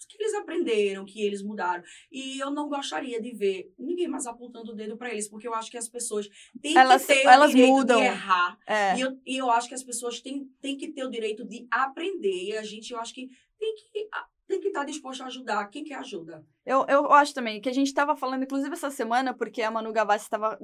que eles aprenderam, que eles mudaram. E eu não gostaria de ver ninguém mais apontando o dedo para eles, porque eu acho que as pessoas têm Elas- que ter elas o direito mudam. de errar. É. E eu, e eu acho que as pessoas têm, têm que ter o direito de aprender. E a gente, eu acho que tem que tem que estar disposto a ajudar. Quem quer ajuda? Eu, eu acho também que a gente tava falando, inclusive, essa semana, porque a Manu Gavassi estava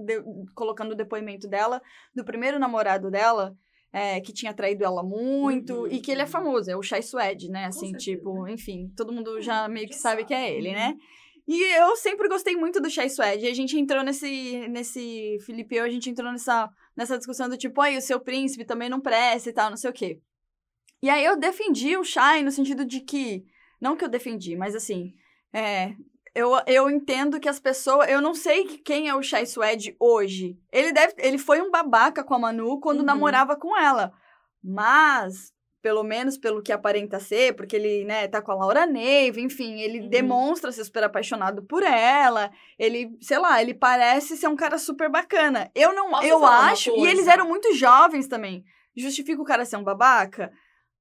colocando o depoimento dela, do primeiro namorado dela, é, que tinha traído ela muito, Uhum, e que ele é uhum. famoso, é o Chai Suede, né? Assim, tipo, enfim, todo mundo já Uhum, meio que já sabe que é ele, Uhum. né? E eu sempre gostei muito do Chai Suede. E a gente entrou nesse, nesse Felipe eu, a gente entrou nessa, nessa discussão do tipo, ai, o seu príncipe também não presta e tal, não sei o quê. E aí eu defendi o Shai no sentido de que, não que eu defendi, mas assim, é, eu, eu entendo que as pessoas, eu não sei que- quem é o Shai Suede hoje. Ele deve, ele foi um babaca com a Manu quando Uhum. namorava com ela. Mas pelo menos pelo que aparenta ser, porque ele, né, tá com a Laura Neiva, enfim, ele Uhum. demonstra ser super apaixonado por ela. Ele, sei lá, ele parece ser um cara super bacana. Eu não, Posso eu acho, e eles eram muito jovens também. Justifica o cara ser um babaca?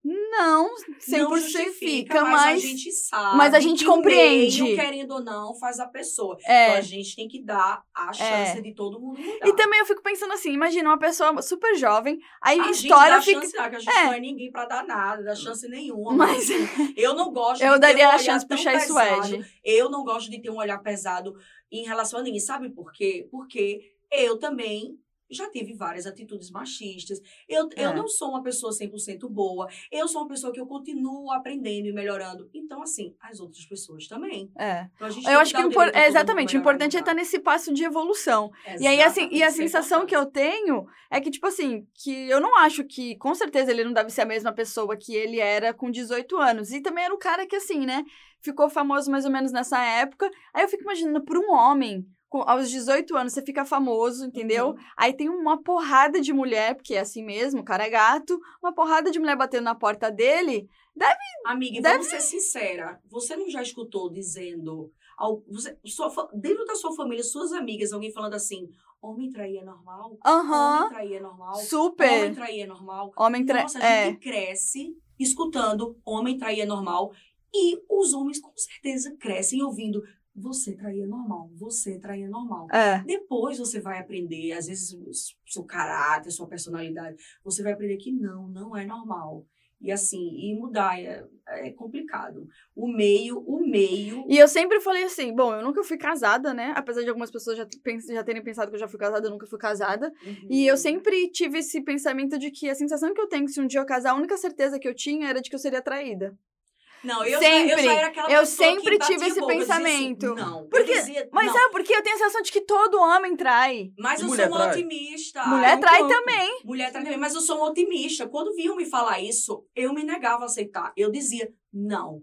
Não, 100% não justifica, mas, mas, a gente sabe. mas a gente compreende. meio, querendo ou não, faz a pessoa. Então é. a gente tem que dar a chance de todo mundo mudar. E também eu fico pensando assim, imagina uma pessoa super jovem, aí a a gente história dá fica chance, que a gente É. não é ninguém pra dar nada, dá chance nenhuma. Mas- eu não gosto eu daria um a chance pro Chai. Suede. Eu não gosto de ter um olhar pesado em relação a ninguém. Sabe por quê? Porque eu também já tive várias atitudes machistas. Eu, É. eu não sou uma pessoa 100% boa. Eu sou uma pessoa que eu continuo aprendendo e melhorando. Então, assim, as outras pessoas também. É. Então, a gente Eu acho que impor- é, exatamente, o importante é estar nesse passo de evolução. E aí, assim, e a Exatamente, é sensação que eu tenho é que, tipo assim, que eu não acho que, com certeza, ele não deve ser a mesma pessoa que ele era com 18 anos. E também era o cara que, assim, né, ficou famoso mais ou menos nessa época. Aí eu fico imaginando, por um homem, com, aos 18 anos, você fica famoso, entendeu? Uhum. Aí tem uma porrada de mulher, porque é assim mesmo, o cara é gato, uma porrada de mulher batendo na porta dele. Amiga, e Deve- vamos ser sincera. Você não já escutou dizendo. ao- você- sua dentro da sua família, suas amigas, alguém falando assim: homem trair é normal? Aham, Homem trair é normal? Homem super. trair é normal? Homem tra... Nossa, a é. gente cresce escutando homem trair é normal. E os homens com certeza crescem ouvindo você trair é normal, você trair é normal. É. Depois você vai aprender, às vezes, seu caráter, sua personalidade, você vai aprender que não, não é normal. E assim, e mudar é, é complicado. O meio, o meio. E eu sempre falei assim, bom, eu nunca fui casada, né? Apesar de algumas pessoas já, já terem pensado que eu já fui casada, eu nunca fui casada. E Uhum. eu sempre tive esse pensamento de que a sensação que eu tenho que se um dia eu casar, a única certeza que eu tinha era de que eu seria traída. Não, eu, sempre. Já, eu já era aquela Eu pessoa que sempre tive esse boca, eu assim, pensamento. não, Porque- eu dizia, Mas não, é porque eu tenho a sensação de que todo homem trai. mas eu Mulher sou uma trai? otimista. Mulher um trai também. Mulher trai também, mas eu sou uma otimista. Quando vinham me falar isso, eu me negava a aceitar. Eu dizia, não.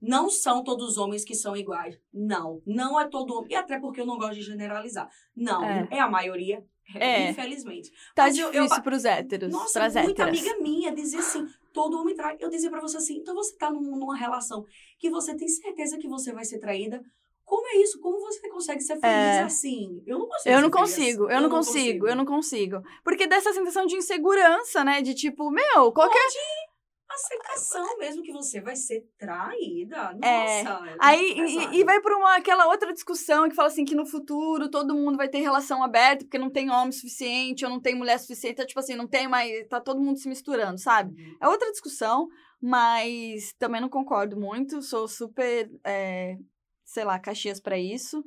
Não são todos os homens que são iguais. Não. Não é todo homem. E até porque eu não gosto de generalizar. Não. É. É, a maioria. É. Infelizmente. Tá Mas eu- difícil eu- pros héteros, Nossa, pras muita héteras. amiga minha dizia assim, todo homem trai. Eu dizia pra você assim, então você tá num- numa relação que você tem certeza que você vai ser traída. Como é isso? Como você consegue ser feliz É. assim? Eu não consigo Eu não consigo, assim. eu não consigo, eu não consigo. Porque dessa sensação de insegurança, né? De tipo, meu, qualquer. Aceitação mesmo que você vai ser traída. Nossa. É. Aí, e, e vai pra uma, aquela outra discussão que fala assim que no futuro todo mundo vai ter relação aberta porque não tem homem suficiente ou não tem mulher suficiente. Então, tipo assim, não tem mais. Tá todo mundo se misturando, sabe? Uhum. É outra discussão, mas também não concordo muito. Sou super, é, sei lá, caxias pra isso.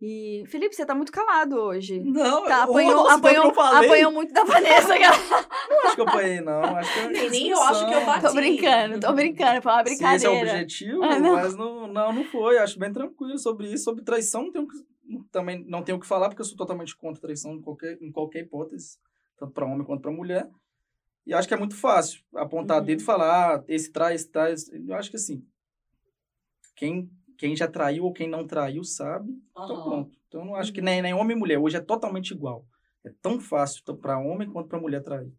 E, Felipe, você tá muito calado hoje. Não, Tá, apanhou, nossa, apanhou, eu apanhou muito da Vanessa. Não acho que eu apanhei, não. Acho que é Nem- nem eu acho que eu bati. tô brincando, tô brincando, foi uma Se esse é o brincadeira. objetivo, Ah, não. mas não, não, não foi. Acho bem tranquilo sobre isso. Sobre traição, não tenho, o que- também não tenho o que falar, porque eu sou totalmente contra traição em qualquer, em qualquer hipótese, tanto para homem quanto para mulher. E acho que é muito fácil apontar Uhum. dedo e falar, ah, esse trai, esse trai. esse- Eu acho que assim, quem, quem já traiu ou quem não traiu sabe, então Aham. pronto. Então eu não acho que Uhum. nem, nem homem e mulher. Hoje é totalmente igual. É tão fácil para homem quanto para mulher trair.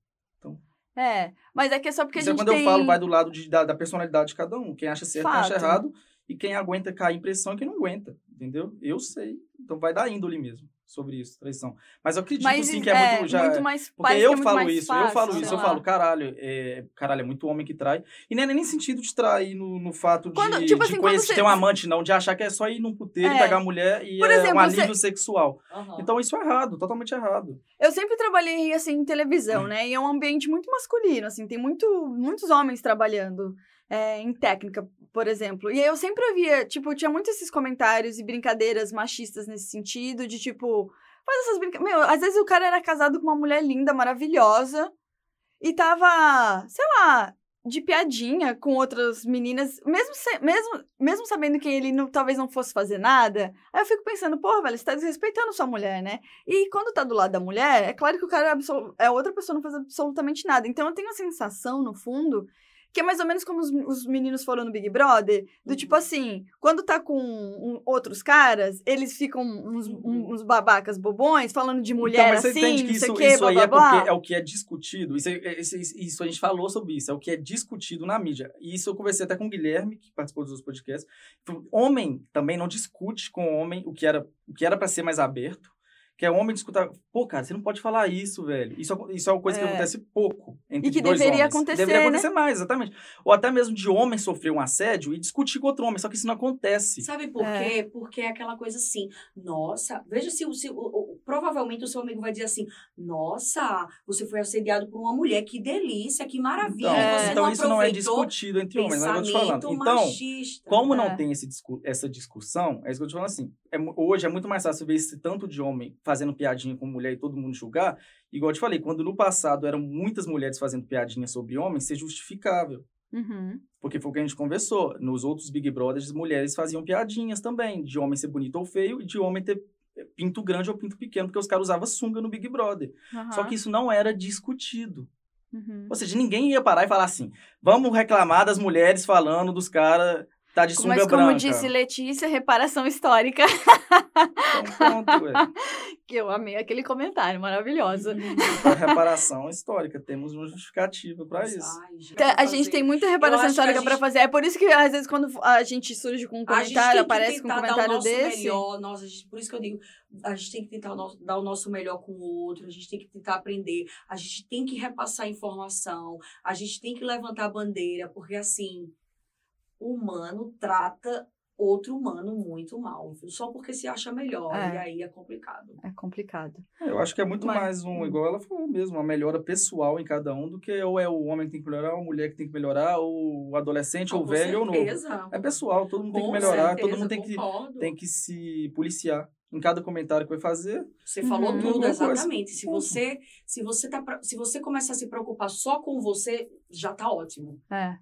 É, mas é que é só porque Isso a é gente quando tem... eu falo, vai do lado de- da, da personalidade de cada um. Quem acha certo, quem acha Fato. errado. E quem aguenta cair em pressão e quem não aguenta. Entendeu? Eu sei. Então vai dar índole mesmo sobre isso, traição. Mas eu acredito Mas sim que é, muito. Já, muito mais porque eu é muito falo isso, eu fácil, falo sei isso, eu lá. falo, caralho, é, caralho, é muito homem que trai. E não é nem sentido de trair no, no fato de, Quando- tipo de assim, conhecer, você- ter um amante, não, de achar que é só ir num puteiro, É. pegar a mulher e Por é exemplo, um você- alívio sexual. Aham. Então isso é errado, totalmente errado. Eu sempre trabalhei, assim, em televisão, Hum. né? E é um ambiente muito masculino, assim. Tem muito, muitos homens trabalhando é, em técnica, por exemplo. E eu sempre ouvia, tipo, tinha muitos esses comentários e brincadeiras machistas nesse sentido, de tipo... Faz essas brincadeiras... Meu, às vezes o cara era casado com uma mulher linda, maravilhosa, e tava, sei lá, de piadinha com outras meninas, mesmo, se- mesmo, mesmo sabendo que ele não- talvez não fosse fazer nada. Aí eu fico pensando, porra, velho, você tá desrespeitando sua mulher, né? E quando tá do lado da mulher, é claro que o cara é, é outra pessoa, não faz absolutamente nada. Então eu tenho a sensação, no fundo, que é mais ou menos como os, os meninos foram no Big Brother, do tipo Uhum. assim, quando tá com um- outros caras, eles ficam uns, Uhum. um- uns babacas bobões, falando de mulher então, mas você assim, entende que isso, o quê, isso blá, aí blá, é blá. porque é o que é discutido. Isso, é- isso, isso- isso a gente falou sobre isso, é o que é discutido na mídia. E isso eu conversei até com o Guilherme, que participou dos outros podcasts. Homem também não discute com homem o que era o que era para ser mais aberto. Que é homem discutir. Pô, cara, você não pode falar isso, velho. Isso, é- isso é uma coisa que É. acontece pouco entre E que dois deveria homens. acontecer, Deveria né? acontecer mais, exatamente. Ou até mesmo de homem sofrer um assédio e discutir com outro homem. Só que isso não acontece. Sabe por É. quê? Porque é aquela coisa assim, nossa, veja se, se o- o- provavelmente o seu amigo vai dizer assim, nossa, você foi assediado por uma mulher, que delícia, que maravilha, Então, você então não isso não é discutido entre homens, não é o que eu pensamento falando. Então, machista. Como É. não tem esse essa discussão, é isso que eu tô falando assim. é hoje é muito mais fácil ver esse tanto de homem fazendo piadinha com mulher e todo mundo julgar. Igual eu te falei, quando no passado eram muitas mulheres fazendo piadinha sobre homens, ser justificável. Uhum. Porque foi o que a gente conversou. Nos outros Big Brothers, mulheres faziam piadinhas também, de homem ser bonito ou feio e de homem ter pinto grande ou pinto pequeno, porque os caras usavam sunga no Big Brother. Só que isso não era discutido. Uhum. Ou seja, ninguém ia parar e falar assim: vamos reclamar das mulheres falando dos caras tá de sunga Mas como branca. disse Letícia, reparação histórica. Então, pronto, ué. que eu amei aquele comentário, maravilhoso. A reparação histórica, temos uma justificativa para isso. Ai, Tá, A fazer- gente tem muita reparação histórica gente- fazer. É por isso que, às vezes, quando a gente surge com um A gente tem comentário, que aparece com um tentar dar o comentário nosso desse. Melhor, nós, a gente- por isso que eu digo, a gente tem que tentar o nosso- dar o nosso melhor com o outro, a gente tem que tentar aprender, a gente tem que repassar informação, a gente tem que levantar a bandeira, porque assim, humano trata outro humano muito mal, viu? só porque se acha melhor, É. e aí é complicado. É complicado. Eu acho que é muito Mas- mais um, igual ela falou mesmo, uma melhora pessoal em cada um do que ou é o homem que tem que melhorar, ou a mulher que tem que melhorar, ou o adolescente, ou o Com velho ou novo. certeza. É pessoal, todo mundo tem que Com melhorar, todo certeza, mundo tem que, tem que se policiar em cada comentário que vai fazer. Você falou Uhum. tudo, exatamente. Se você, se você tá, se você começar a se preocupar só com você, já tá ótimo. É.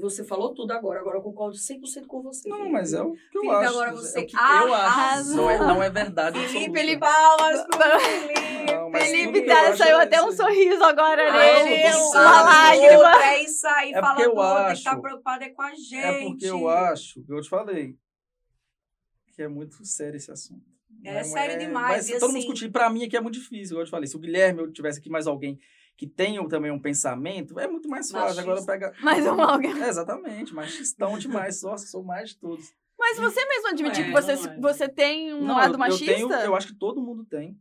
Você falou tudo agora, agora eu concordo 100% com você. Não, Felipe. mas é o que eu Felipe, acho. agora é você o que eu acho. Não é, não é verdade. Felipe, ele- Palmas pro Felipe. Não, Felipe tá, eu acho saiu é até um aí. sorriso agora nele, não, uma lágrima. É isso aí, É fala eu tem que acho- estar preocupado é com a gente. É porque eu acho, eu te falei, que é muito sério esse assunto. É sério demais, Mas e todo mundo assim- discutir, pra mim aqui é muito difícil, eu te falei. Se o Guilherme ou tivesse aqui mais alguém que tenha também um pensamento, é muito mais fácil. Agora Machista. pega. Mais um alguém. É, exatamente, machistão demais. Nossa, sou mais de todos. Mas você mesmo admitiu É, que você, é. você tem um Não, lado eu, machista? Eu, tenho, eu acho que todo mundo tem.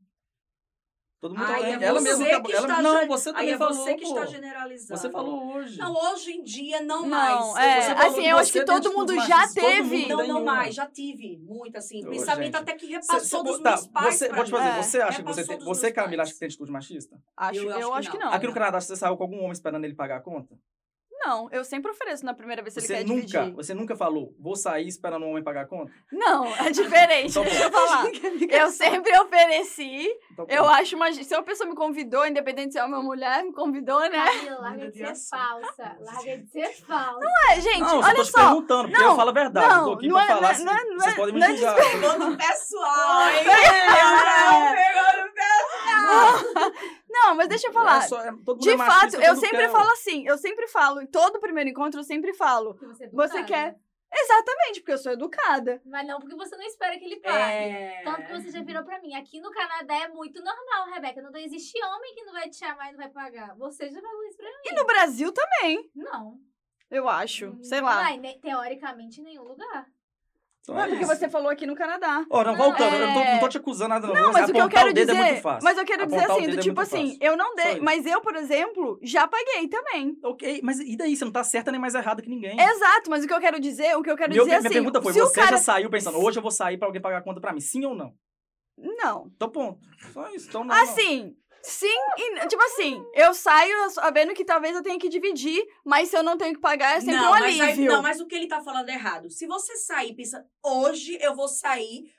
Todo mundo Ai, tem. é ela mesma acabou- ela- está Não, você Aí também é falou. você que pô. está generalizando. Você falou hoje. Não, hoje em dia não Não, mais. é, Você falou assim, eu acho que todo mundo já teve. mundo Não, não mais, já tive muito, assim. Ô, pensamento gente. até que repassou cê- dos tá, meus pais você, vou te fazer, É. você acha que você Repassou tem. Você, Camila, pais. acha que tem atitude machista? Acho, Eu eu, acho que não. Aqui no Canadá, você saiu com algum homem esperando ele pagar a conta? Não, eu sempre ofereço na primeira vez se Você ele quer nunca, dividir. você nunca falou, vou sair esperando um homem pagar a conta? Não, é diferente. Então, Deixa eu falar. Eu sempre ofereci. Então, Eu pronto. acho uma. Se uma pessoa me convidou, independente se é uma mulher, me convidou, né? Camila, larga de ser falsa. Larga de ser falsa. É, gente, não, só olha tô te só. perguntando, porque Não, eu falo a verdade. não, eu tô aqui não pra é- falar não é- assim, não é- não vocês é- podem me não é julgar. Pegou no pessoal, hein? É. Pegou no pessoal. Não, mas deixa eu falar. É só- é- De é fato, eu sempre quer- falo assim, eu sempre falo, em todo primeiro encontro eu sempre falo. Você, é Você quer. Exatamente, porque eu sou educada. Mas não porque você não espera que ele pague. É. Tanto que você já virou pra mim. Aqui no Canadá é muito normal, Rebeca. Não existe homem que não vai te chamar e não vai pagar. Você já falou isso pra mim. E no Brasil também, Não. eu acho. Não Sei lá. vai, teoricamente, em nenhum lugar. Então Não é é porque isso. você falou aqui no Canadá. Ó, não, Não, voltando, eu não tô, é- não tô te acusando nada, não. Não, mas o que eu Apontar quero dizer. é muito fácil. mas eu quero dizer Apontar o assim, do é tipo muito assim, fácil. eu não dei, mas eu, por exemplo, já paguei também. Ok, mas e daí? Você não tá certa nem mais errada que ninguém. Exato, mas o que eu quero dizer, o que eu quero Meu- dizer minha assim, pergunta foi, você cara já saiu pensando, hoje eu vou sair pra alguém pagar a conta pra mim, sim ou não? não. Então ponto. Só isso, então não. Assim, sim e tipo assim, eu saio sabendo que talvez eu tenha que dividir, mas se eu não tenho que pagar é sempre não, um mas alívio. não, mas o que ele tá falando é errado. Se você sair pensando, hoje eu vou sair,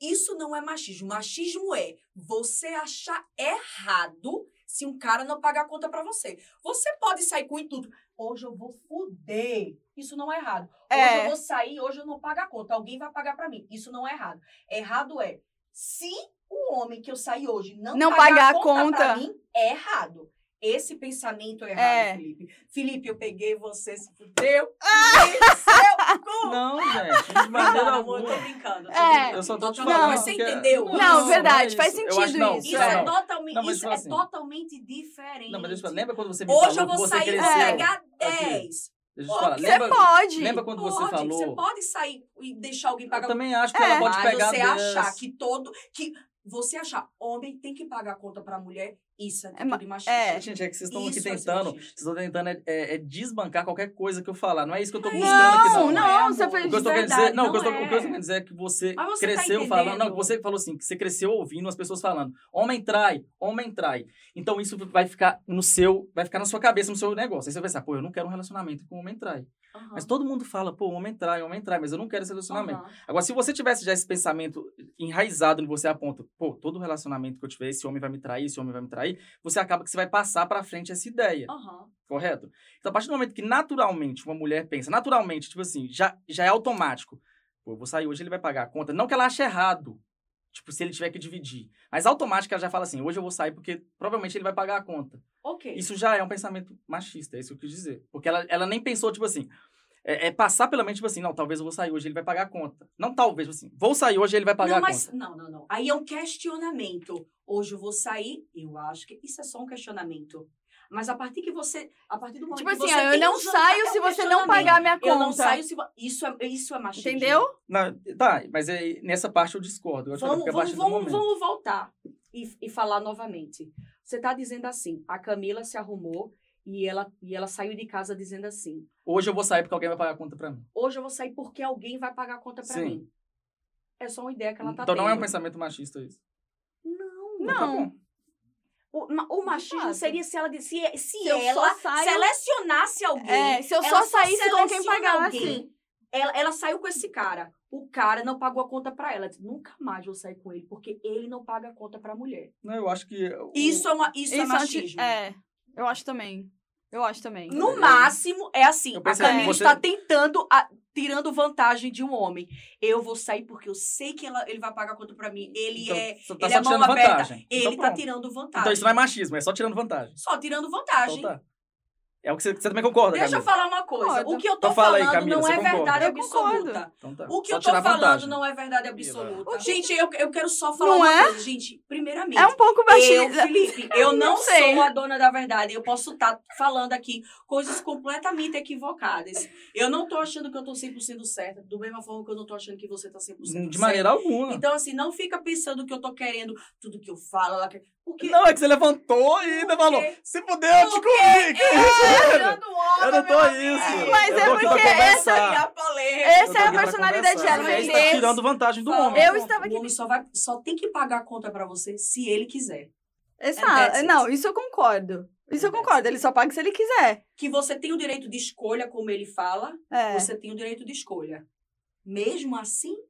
isso não é machismo. Machismo é você achar errado se um cara não pagar a conta pra você. Você pode sair com intuito. Hoje eu vou fuder. Isso não é errado. Hoje É. eu vou sair, hoje eu não pago a conta. Alguém vai pagar pra mim. Isso não é errado. Errado é se o homem que eu saí hoje não, Não pagar, pagar a conta, pra conta. mim, é errado. Esse pensamento é errado, É. Felipe. Felipe, eu peguei você, se fudeu. Cu! Não, gente, de maneira Não, amor, eu alguma. tô brincando. tô É. brincando. Eu só tô te falando. Não. Mas você porque- entendeu? Não, verdade, é faz isso. Eu sentido acho- não, isso. Isso não, é, não. totalmente, Não, mas isso é assim. totalmente diferente. Não, mas deixa eu falar, lembra quando você me Hoje falou eu vou que você sair e É. pegar Aqui. 10. Deixa eu te falar, Você lembra, pode. lembra quando você Pode, falou... Você pode sair e deixar alguém Eu pagar também acho que É. ela pode Mas pegar você 10. achar que todo. que Você achar homem tem que pagar a conta pra mulher, isso é É machista. é. Gente, é que vocês estão aqui é tentando... machista. Vocês estão tentando é, é- é desbancar qualquer coisa que eu falar. Não é isso que eu tô Não, buscando aqui, não. Não, não, é, você fez O que eu tô querendo verdade, dizer, não, o que eu tô, não o que eu tô é. querendo dizer é que você, você tá cresceu falando, não, você falou assim, que você cresceu ouvindo as pessoas falando, homem trai, homem trai. Então isso vai ficar no seu, vai ficar na sua cabeça, no seu negócio. Aí você vai pensar, pô, eu não quero um relacionamento com um homem trai. Aham. Mas todo mundo fala, pô, homem trai, homem trai, mas eu não quero esse relacionamento. Aham. Agora, se você tivesse já esse pensamento enraizado em você aponta, pô, todo relacionamento que eu tiver, esse homem vai me trair, esse homem vai me trair, você acaba que você vai passar pra frente essa ideia. Aham. Correto? Então, a partir do momento que naturalmente uma mulher pensa, naturalmente, tipo assim, já, já é automático. Pô, eu vou sair hoje, ele vai pagar a conta. Não que ela ache errado, tipo, se ele tiver que dividir. Mas automático ela já fala assim, hoje eu vou sair porque provavelmente ele vai pagar a conta. Ok. Isso já é um pensamento machista, é isso que eu quis dizer. Porque ela, ela nem pensou, tipo assim, é, é passar pela mente, tipo assim, não, talvez eu vou sair hoje, ele vai pagar a conta. Não talvez, tipo assim, vou sair hoje, ele vai pagar não, a mas, conta. não, não, não. Aí é um questionamento. Hoje eu vou sair, eu acho que isso é só um questionamento. Mas a partir que você. A partir do momento Tipo que assim, você eu não saio é se você não pagar minha Eu não conta. saio se. Isso é, isso é machismo. Entendeu? Não, tá, mas é, nessa parte eu discordo. Eu acho Vamos, que a vamos, vamos, vamos voltar e, e falar novamente. Você está dizendo assim: a Camila se arrumou e ela, e ela saiu de casa dizendo assim: Hoje eu vou sair porque alguém vai pagar a conta pra mim. hoje eu vou sair porque alguém vai pagar a conta para mim. É só uma ideia que ela tá então não é um tendo. pensamento machista isso. Não. Então tá Não. bom. O, o machismo seria se ela se, se, Se ela saio- selecionasse alguém. É, se eu só saísse com quem pagasse. alguém. Ela, ela saiu com esse cara. O cara não pagou a conta pra ela. Ela disse, Nunca mais vou sair com ele, porque ele não paga a conta pra mulher. Não, eu acho que. o- Isso é, uma, isso é Isso machismo. É, eu acho também. Eu acho também. No máximo, é assim. A Camila você- está tentando, a- tirando vantagem de um homem. Eu vou sair porque eu sei que ela- ele vai pagar a conta pra mim. Ele Então, é. tá ele só é mão tirando aberta. vantagem. Ele então, tá tirando vantagem. Então isso não é machismo, é só tirando vantagem. Só tirando vantagem. Então tá. É o que você, você também concorda, Deixa eu Camila? falar uma coisa. Concordo. O que eu tô Então fala aí, falando Camila, não é concorda? verdade Eu absoluta. Então tá. O que Só eu tô falando vantagem. não é verdade absoluta. Gente, eu, eu quero só falar Não uma é? coisa. Gente, primeiramente. É um pouco Eu, machista. Felipe, eu não, não sei. sou a dona da verdade. Eu posso estar falando aqui coisas completamente equivocadas. Eu não tô achando que eu tô 100% certa, do mesma forma que eu não tô achando que você tá 100% certa. De maneira alguma. Então, assim, não fica pensando que eu tô querendo tudo que eu falo. Ela quer... Porque Não, é que você levantou e ainda falou. Se fudeu, eu te comi. que isso, velho? tirando onda, Eu não tô isso. Mas eu é porque essa. Essa Eu é a personalidade dela. Mas Mas tá esse- tirando vantagem do Fala. homem. Eu estava O aqui. homem só, vai, só tem que pagar a conta pra você se ele quiser. Exato. it. Não, isso eu concordo. Isso eu And that's concordo. Ele só paga se ele quiser. Que você tem o direito de escolha, como ele fala, É. você tem o direito de escolha. Mesmo assim, é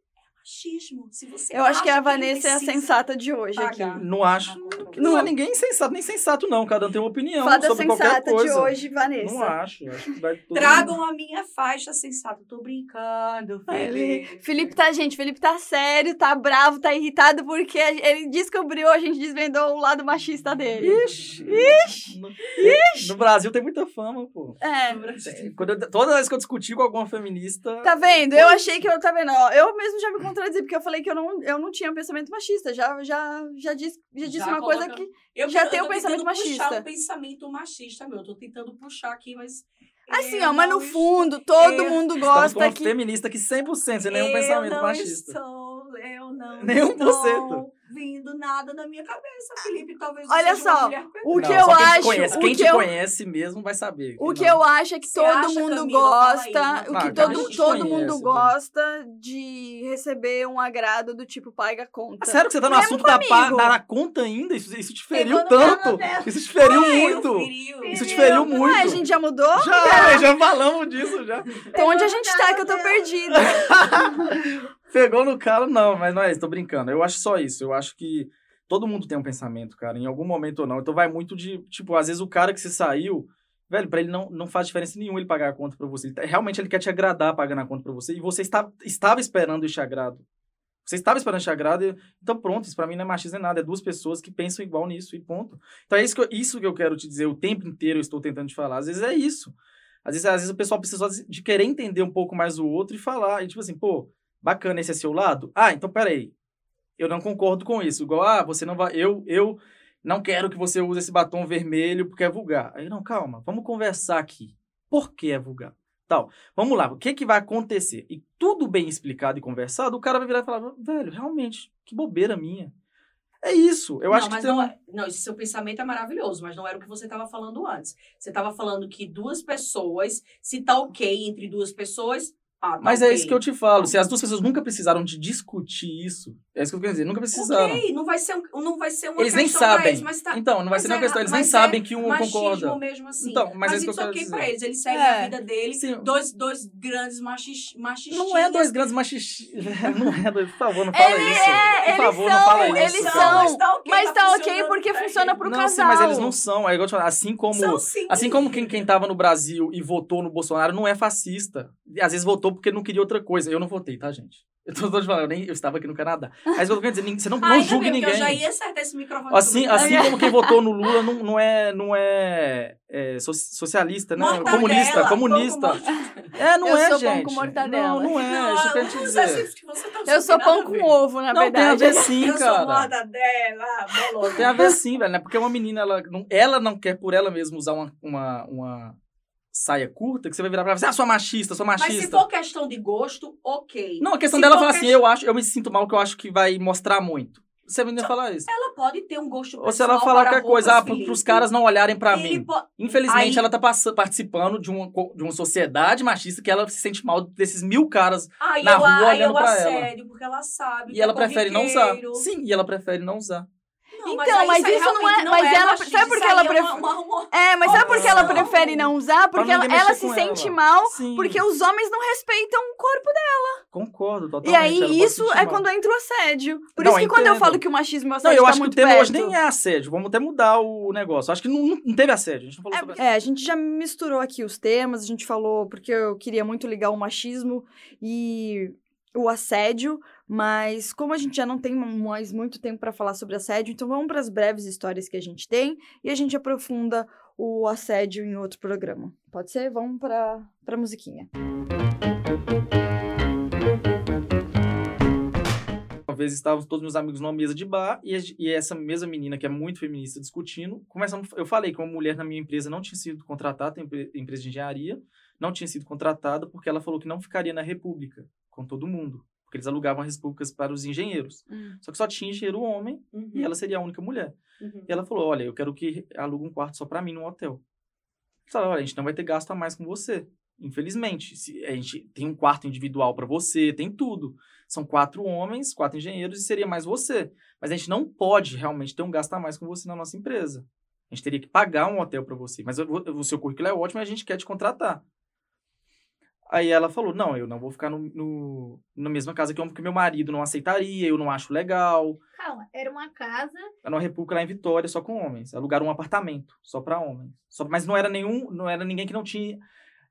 machismo. Se você Eu acho que a Vanessa é a sensata de hoje aqui. pagar. Não acho. Não é ninguém sensato, nem sensato, não. Cada um tem uma opinião Fada sobre qualquer sensata de coisa. hoje, Vanessa. Não acho. acho Tragam a minha faixa sensata. Tô brincando, Ele- Felipe. Felipe tá, gente, Felipe tá sério, tá bravo, tá irritado porque ele descobriu, a gente desvendou o lado machista dele. Ixi, ixi. No, no Brasil tem muita fama, pô. É. Quando eu- toda vez que eu discuti com alguma feminista. Tá vendo? Eu achei que eu, tá vendo? Ó, Eu mesmo já me contradizi, porque eu falei que eu não, eu não tinha um pensamento machista. Já, já, já disse, já disse Já uma coisa coloca- que. Eu Já tô- tem eu o tô pensamento tentando machista. puxar o pensamento machista, meu. Eu tô tentando puxar aqui, mas. Assim, eu ó, mas no fundo, todo eu- mundo Estamos com gosta uma que. feminista que 100% sem nenhum eu pensamento não machista. Estou, eu não Nenhum por estou cento. Vindo nada na minha cabeça, Felipe. Talvez eu Olha seja uma só, mulher O Não, que eu só quem te acho. Conhece. o Quem que te eu, conhece mesmo vai saber. O que não. eu acho é que Você todo acha, mundo Camila? Gosta, não. o que todo, todo conhece, mundo né? gosta de receber um agrado do tipo paga conta. Ah, sério que você tá no Mesmo assunto da, da na conta ainda? Isso, isso te feriu Pegou no tanto? Isso te feriu Ai, muito. feriu. Isso te feriu Ué, muito. a gente já mudou? Já, já falamos disso já. Então onde a gente tá que eu tô perdida? Pegou no calo, não, mas não é isso, tô brincando. Eu acho só isso. Eu acho que todo mundo tem um pensamento, cara, em algum momento ou não. Então vai muito de, tipo, às vezes o cara que você saiu, velho, pra ele não, não faz diferença nenhuma ele pagar a conta pra você. Tá- realmente ele quer te agradar pagando a conta pra você. E você está, estava esperando este agrado. Você estava esperando este agrado, então pronto, isso pra mim não é machismo nem nada. É duas pessoas que pensam igual nisso e ponto. Então é isso que eu, isso que eu quero te dizer o tempo inteiro, eu estou tentando te falar. Às vezes é isso. Às vezes, às vezes o pessoal precisa de querer entender um pouco mais o outro e falar. E tipo assim, pô, bacana, esse é seu lado? Ah, então peraí. Eu não concordo com isso. Igual, ah, você não vai. Eu, eu não quero que você use esse batom vermelho porque é vulgar. Aí, não, calma, vamos conversar aqui. Por que é vulgar? Tal. Vamos lá, o que, que vai acontecer? E tudo bem explicado e conversado, o cara vai virar e falar, velho, realmente, que bobeira minha. É isso. Eu não, acho que tem não, é- não, esse seu pensamento é maravilhoso, mas não era o que você estava falando antes. Você estava falando que duas pessoas, se tá ok entre duas pessoas, ah, tá Mas é ok. isso que eu te falo. Se as duas pessoas nunca precisaram de discutir isso, é isso que eu quero dizer, nunca precisaram. Ok, não vai ser, um, não vai ser uma Eles nem sabem. eles, mas tá, Então, não vai mas ser nenhuma é- questão. Eles nem mas é sabem que um concorda. mesmo assim. Então, mas é isso que eu ok dizer. pra eles, eles seguem É. a vida deles. Sim. Dois, dois grandes machis, machistas. Não é dois grandes machistas. Não é dois. Por favor, não fala Ele isso. é, Por eles favor, são, não fala isso. eles são. Mas tá ok, Mas tá ok funcionando porque funciona eles. pro não, casal. sim, mas eles não são. É igual te falei, assim como. Assim como quem, quem tava no Brasil e votou no Bolsonaro não é fascista. Às vezes votou porque não queria outra coisa. Eu não votei, tá, gente? Eu tô, tô te falando, eu, nem, eu estava aqui no Canadá. Mas eu tô querendo dizer, ninguém- você não, não julgue ninguém. Eu já ia acertar esse microfone. Assim, assim como quem votou no Lula não, não é, não é, é so- socialista, né? Mortadela, comunista, comunista. É, não Eu é, sou gente. pão com mortadela. Não, não é. Não, isso que eu te dizer. tá Eu sou pão com ovo, na Não, tem a verdade. ver sim, Eu sou cara. mortadela, bolona. Tem a ver sim, velho, né? Porque uma menina, ela não, ela não quer por ela mesma usar uma, uma, uma saia curta, que você vai virar pra ela e falar, ah, sou machista, sou Mas machista. se for questão de gosto, ok. Não, a questão Se dela é falar assim, eu acho, eu me sinto mal, que eu acho que vai mostrar muito. Se a menina falar isso. Ela pode ter um gosto Ou se ela pessoal falar para qualquer coisa, ah, Felipe. pros caras não olharem pra Ele mim. po- Infelizmente, Aí- ela tá participando de uma, de uma sociedade machista que ela se sente mal desses mil caras. Aí na eu, rua olhando eu pra ela. assédio, porque ela sabe. E que ela é prefere não usar. Sim, e ela prefere não usar. Não, Então, mas aí isso não é- mas ela- machista, sabe por que ela é prefere- uma- uma- uma- É, mas sabe por que ela Não. prefere não usar? Porque ela, ela se sente ela. mal Sim. porque os homens não respeitam o corpo dela. Concordo, E totalmente. ela aí, isso é mal. quando entra o assédio. Por Não, isso que quando eu falo que o machismo e o Não, assédio eu tá acho que o muito tema hoje perto. nem é assédio. Vamos até mudar o negócio. Acho que não, não teve assédio. A gente não falou sobre É, a gente já misturou aqui os temas, a gente falou porque eu queria muito ligar o machismo e o assédio, mas como a gente já não tem mais muito tempo para falar sobre assédio, então vamos para as breves histórias que a gente tem e a gente aprofunda o assédio em outro programa. Pode ser? Vamos para para musiquinha. Uma vez estávamos todos meus amigos numa mesa de bar e, a- e essa mesma menina, que é muito feminista, discutindo. Começamos, eu falei que uma mulher na minha empresa não tinha sido contratada, empresa de engenharia, não tinha sido contratada porque ela falou que não ficaria na República com todo mundo. Porque eles alugavam as repúblicas para os engenheiros. Só que só tinha engenheiro homem Uhum, e ela seria a única mulher. uhum. E ela falou: Olha, eu quero que alugue um quarto só pra mim num hotel. Eu falei: Olha, a gente não vai ter gasto a mais com você. Infelizmente. Se a gente tem um quarto individual para você, tem tudo. São quatro homens, quatro engenheiros e seria mais você. Mas a gente não pode realmente ter um gasto a mais com você na nossa empresa. A gente teria que pagar um hotel para você. Mas o seu currículo é ótimo e a gente quer te contratar. Aí ela falou: Não, eu não vou ficar no, no, na mesma casa que eu, porque meu marido não aceitaria, eu não acho legal. Calma, era uma casa. Era uma república lá em Vitória, só com homens. Alugaram um apartamento, só para homens. Só, mas não era nenhum, não era ninguém que não tinha.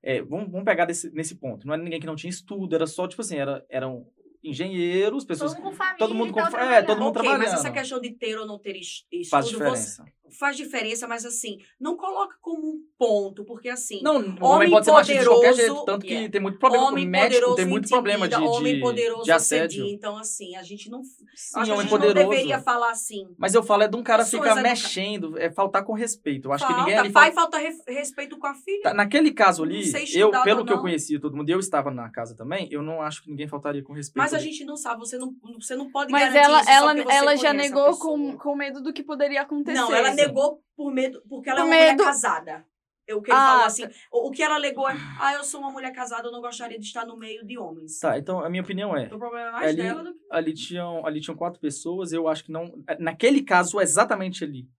É, vamos, vamos pegar desse, nesse ponto. Não era ninguém que não tinha estudo, era só, tipo assim, era, eram engenheiros, pessoas. Todo mundo com família. Todo mundo com é, todo trabalhando. mundo Ok, mas trabalhando. essa questão de ter ou não ter es- estudo Faz você- diferença. Faz diferença, mas assim, não coloca como um ponto, porque assim, Não, o homem pode ser machista de qualquer jeito, tanto que yeah. tem muito problema com homem médico, poderoso tem muito intimida, problema de, homem de, poderoso de assédio. assedia. Então, assim, a gente não. Sim, acho que a homem gente poderoso. não deveria falar assim. Mas eu falo é de um cara Pessoas ficar educa- mexendo, é faltar com respeito. Eu acho falta, que ninguém ali pai falta re- respeito com a filha. Tá, Naquele caso ali, eu, pelo que eu conhecia todo mundo, e eu estava na casa também, eu não acho que ninguém faltaria com respeito. Mas a ali. gente não sabe, você não, você não pode Mas garantir ela, ela, ela já a negou com, com medo do que poderia acontecer. Não, ela. Negou por medo, porque ela é Por uma medo- mulher casada. Eu, o que ele Ah, falou assim, o, o que ela alegou é, ah, eu sou uma mulher casada, eu não gostaria de estar no meio de homens. Tá, então a minha opinião é, Então, o problema é mais ali, dela do que... ali, tinham, ali tinham quatro pessoas, eu acho que não... Naquele caso, exatamente ali,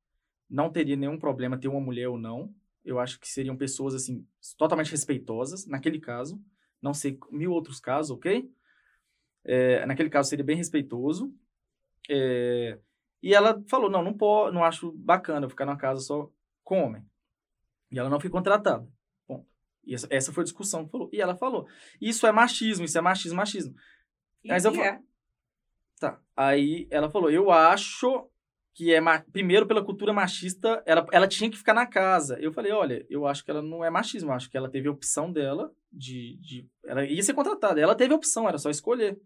não teria nenhum problema ter uma mulher ou não. Eu acho que seriam pessoas, assim, totalmente respeitosas, naquele caso. Não sei mil outros casos, ok? É, naquele caso seria bem respeitoso. É, e ela falou, não, não, pode, não acho bacana eu ficar numa casa só com homem. E ela não foi contratada. Ponto. E essa, essa foi a discussão que falou. E ela falou, isso é machismo, isso é machismo, machismo. E, Mas eu é. Tá. Aí ela falou, eu acho que é ma- primeiro pela cultura machista, ela, ela tinha que ficar na casa. Eu falei, olha, eu acho que ela não é machismo, eu acho que ela teve a opção dela de, de ela ia ser contratada. Ela teve a opção, era só escolher.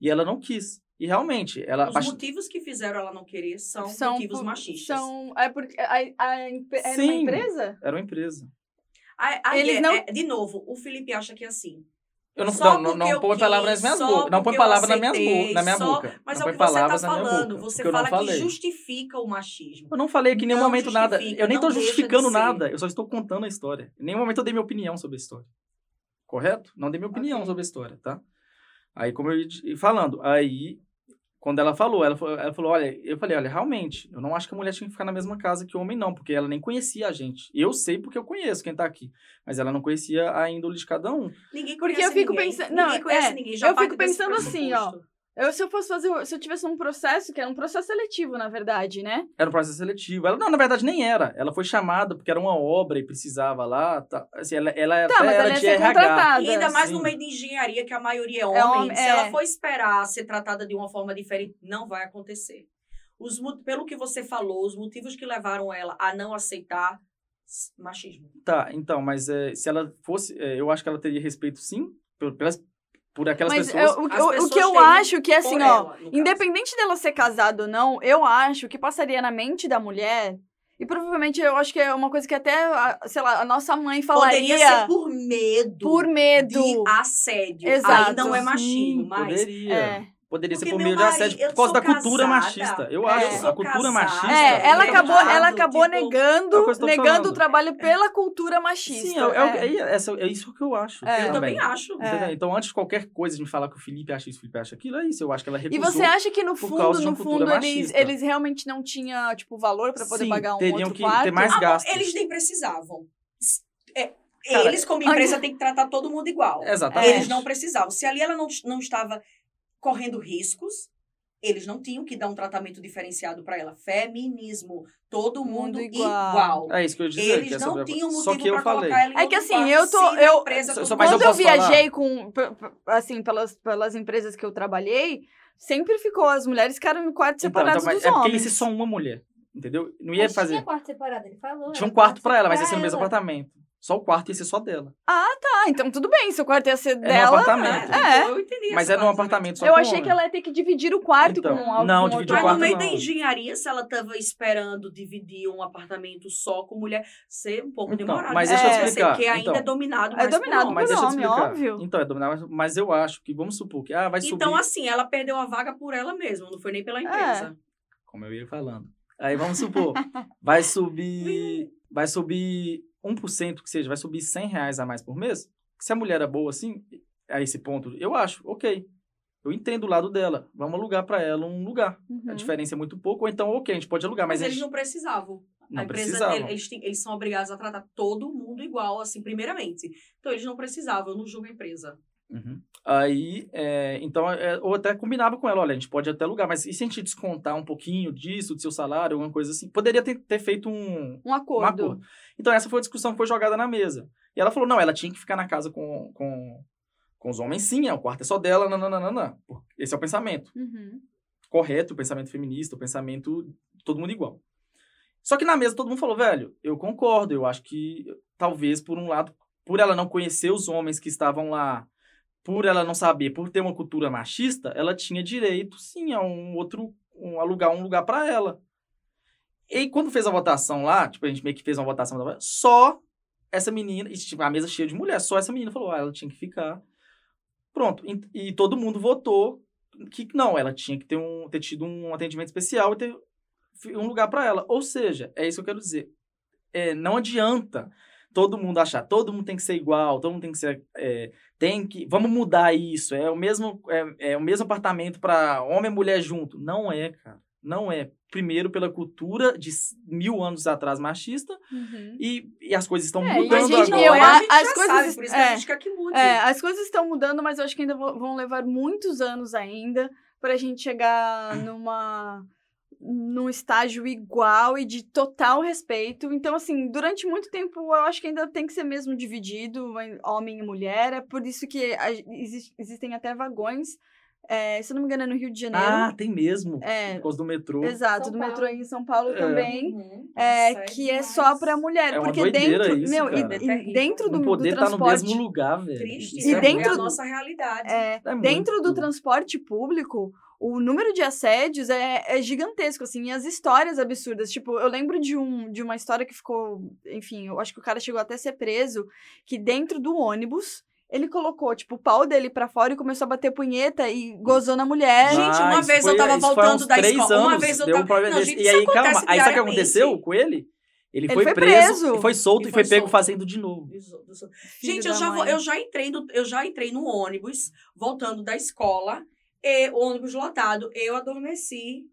E ela não quis. E realmente, ela Os bast- motivos que fizeram ela não querer são, São motivos por- machistas. São, é porque a, a, empre- era uma Sim. empresa? era uma empresa. Aí- aí Eles é- não- é- de novo, o Felipe acha que é assim. Eu não, Só não, não, não eu põe palavras nas minhas bocas. Não põe palavras na minha, aceitei, bo na minha só- boca. Mas não é o que você tá palavras na minha falando. boca, Você porque eu não fala que justifica o machismo. Eu não falei aqui em nenhum Não momento nada. Eu nem tô de justificando nada. Eu só estou contando a história. Em nenhum momento eu dei minha opinião sobre a história. Correto? Não dei minha opinião Ok. sobre a história, tá? Aí, como eu ia falando, aí, quando ela falou, ela, falou- ela falou: olha, eu falei, olha, realmente, eu não acho que a mulher tinha que ficar na mesma casa que o homem, não, porque ela nem conhecia a gente. Eu sei porque eu conheço quem tá aqui. Mas ela não conhecia a índole de cada um. Ninguém Porque conhece eu fico ninguém. pensando- Ninguém conhece é, ninguém. Já eu fico pensando assim, ó. Eu, se eu fosse fazer, se eu tivesse um processo, que era um processo seletivo, na verdade, né? Era um processo seletivo. Ela, não, na verdade, nem era. Ela foi chamada porque era uma obra e precisava lá. Tá, assim, ela, ela Tá, mas era ela de ser RH. contratada. E ainda mais sim. no meio de engenharia, que a maioria é homem. É homem, se é. ela for esperar ser tratada de uma forma diferente, não vai acontecer. Os, pelo que você falou, os motivos que levaram ela a não aceitar machismo. Tá, então, mas é, se ela fosse. é, eu acho que ela teria respeito, sim, pelas, por aquelas Mas pessoas. eu- o, As o- pessoas que eu acho que, assim, por ó, ela, caso. independente dela ser casada ou não, eu acho que passaria na mente da mulher, e provavelmente eu acho que é uma coisa que até, sei lá, a nossa mãe falaria Poderia ser por medo. por medo. de assédio. Exato. Aí não é machismo, Sim, mas Poderia. É. Poderia ser Porque por meu meio de marido- assédio eu por causa da cultura casada, machista. Eu É. acho eu a cultura casada. machista. É, ela Exato, acabou, ela acabou tipo, É negando, estou negando falando. o trabalho pela cultura machista. Sim, é, é, é, é isso que eu acho. É. Eu também. acho. É. Então, antes de qualquer coisa de me falar que o Felipe acha isso, o Felipe acha aquilo, é isso. Eu acho que ela E recusou. você acha que no por fundo, de no cultura fundo, eles, eles realmente não tinham, tipo, valor pra poder Sim, pagar um teriam outro que quarto? ter mais Ah, gastos. eles nem precisavam. É, Cara, eles, como empresa, têm que tratar todo mundo igual. Exatamente. Eles não precisavam. Se ali ela não, não estava correndo riscos, eles não tinham que dar um tratamento diferenciado para ela. Feminismo. Todo mundo Mundo igual. igual. É isso que eu ia dizer. que Eles é não tinham motivo falei. colocar ela em É que assim, quarto, eu tô- eu- empresa, Só- Quando eu eu, posso falar? viajei com, assim, pelas, pelas empresas que eu trabalhei, sempre ficou, as mulheres ficaram em quartos Então, separados então, mas dos é porque ia homens. ser só uma mulher. Entendeu? Não ia Mas fazer. Tinha quarto separado, ele falou. Tinha um era quarto pra ela, mas ia ser no mesmo apartamento. Só o quarto ia ser só dela. Ah, então tudo bem, se o quarto ia ser no dela... apartamento. É. Eu entendi Mas é num parte apartamento só Eu com achei homem. que ela ia ter que dividir o quarto Então, com algum não, dividir o Mas quarto no meio não. da engenharia, se ela estava esperando dividir um apartamento só com mulher, ser um pouco Então, demorado. mas deixa eu Né? explicar. Porque ainda Então, é dominado É mais por dominado homens. Mas deixa eu explicar. óbvio. Então, é dominado, mas eu acho que, vamos supor que, ah, vai subir. Então, assim, ela perdeu a vaga por ela mesma, não foi nem pela empresa. Como eu ia falando. Aí vamos supor, vai subir. Vai subir 1% que seja, vai subir 100 reais a mais por mês? se a mulher é boa assim, a esse ponto, eu acho, ok. Eu entendo o lado dela. Vamos alugar para ela um lugar. Uhum. A diferença é muito pouco, ou então, ok, a gente pode alugar, mas, Mas eles gente não precisavam. não a empresa, precisava. ele- eles, têm- eles são obrigados a tratar todo mundo igual, assim, primeiramente. Então, eles não precisavam, eu não julgo a empresa. Uhum. Aí, é, então, é, ou até combinava com ela, olha, a gente pode até alugar, mas e se a gente descontar um pouquinho disso, do seu salário, alguma coisa assim? Poderia ter, ter feito um, Um acordo. um acordo. Então, essa foi a discussão que foi jogada na mesa. E ela falou, não, ela tinha que ficar na casa com, com, com os homens sim, é, o quarto é só dela, nananana. Esse é o pensamento Uhum. correto, o pensamento feminista, o pensamento todo mundo igual. Só que na mesa todo mundo falou, velho, eu concordo, eu acho que talvez por um lado, por ela não conhecer os homens que estavam lá, por ela não saber, por ter uma cultura machista, ela tinha direito sim a um outro, um, alugar um lugar para ela. E quando fez a votação lá, tipo, a gente meio que fez uma votação, só essa menina, e tipo, a mesa cheia de mulher, só essa menina falou, ah, ela tinha que ficar. Pronto. E, e todo mundo votou que não, ela tinha que ter, um, ter tido um atendimento especial e ter um lugar para ela. Ou seja, é isso que eu quero dizer. É, não adianta todo mundo achar, todo mundo tem que ser igual, todo mundo tem que ser. é, tem que. Vamos mudar isso. É o mesmo, é, é o mesmo apartamento para homem e mulher junto. Não é, cara. Não é. Primeiro, pela cultura de mil anos atrás machista, Uhum. e, e as coisas estão É, mudando a gente- agora. eu a- a gente as coisas- sabe, por isso que é. a gente quer que mude. É, as coisas estão mudando, mas eu acho que ainda vão levar muitos anos ainda pra gente chegar numa num estágio igual e de total respeito. Então, assim, durante muito tempo eu acho que ainda tem que ser mesmo dividido em homem e mulher. É por isso que a- exis- existem até vagões, é, se eu não me engano, é no Rio de Janeiro. Ah, tem mesmo. É. Por causa do metrô. Exato, São do Paulo. metrô aí em São Paulo É. também. Uhum. É, Nossa, que é demais. só pra mulher. É uma porque dentro. isso, meu, e- cara. e, É terrível. dentro do, não poder do estar no transporte. mesmo lugar, velho. Triste, Isso E é, é dentro é a nossa realidade. É, É dentro do transporte público, o número de assédios é, é gigantesco, assim, e as histórias absurdas. Tipo, eu lembro de, um, de uma história que ficou, enfim, eu acho que o cara chegou até a ser preso, que dentro do ônibus, ele colocou, tipo, o pau dele pra fora e começou a bater punheta e gozou na mulher. Gente, uma vez eu foi- tava isso foi há voltando da três escola. Uma anos, vez eu deu um tava- problema Não, gente, e isso aí, calma, aí sabe o que aconteceu com ele? Ele, Ele foi, foi preso, preso. e foi solto E foi, foi pego solto. fazendo de novo. Gente, eu já, vou- eu, já entrei no, eu já entrei no ônibus, voltando da escola, e o ônibus lotado, eu adormeci,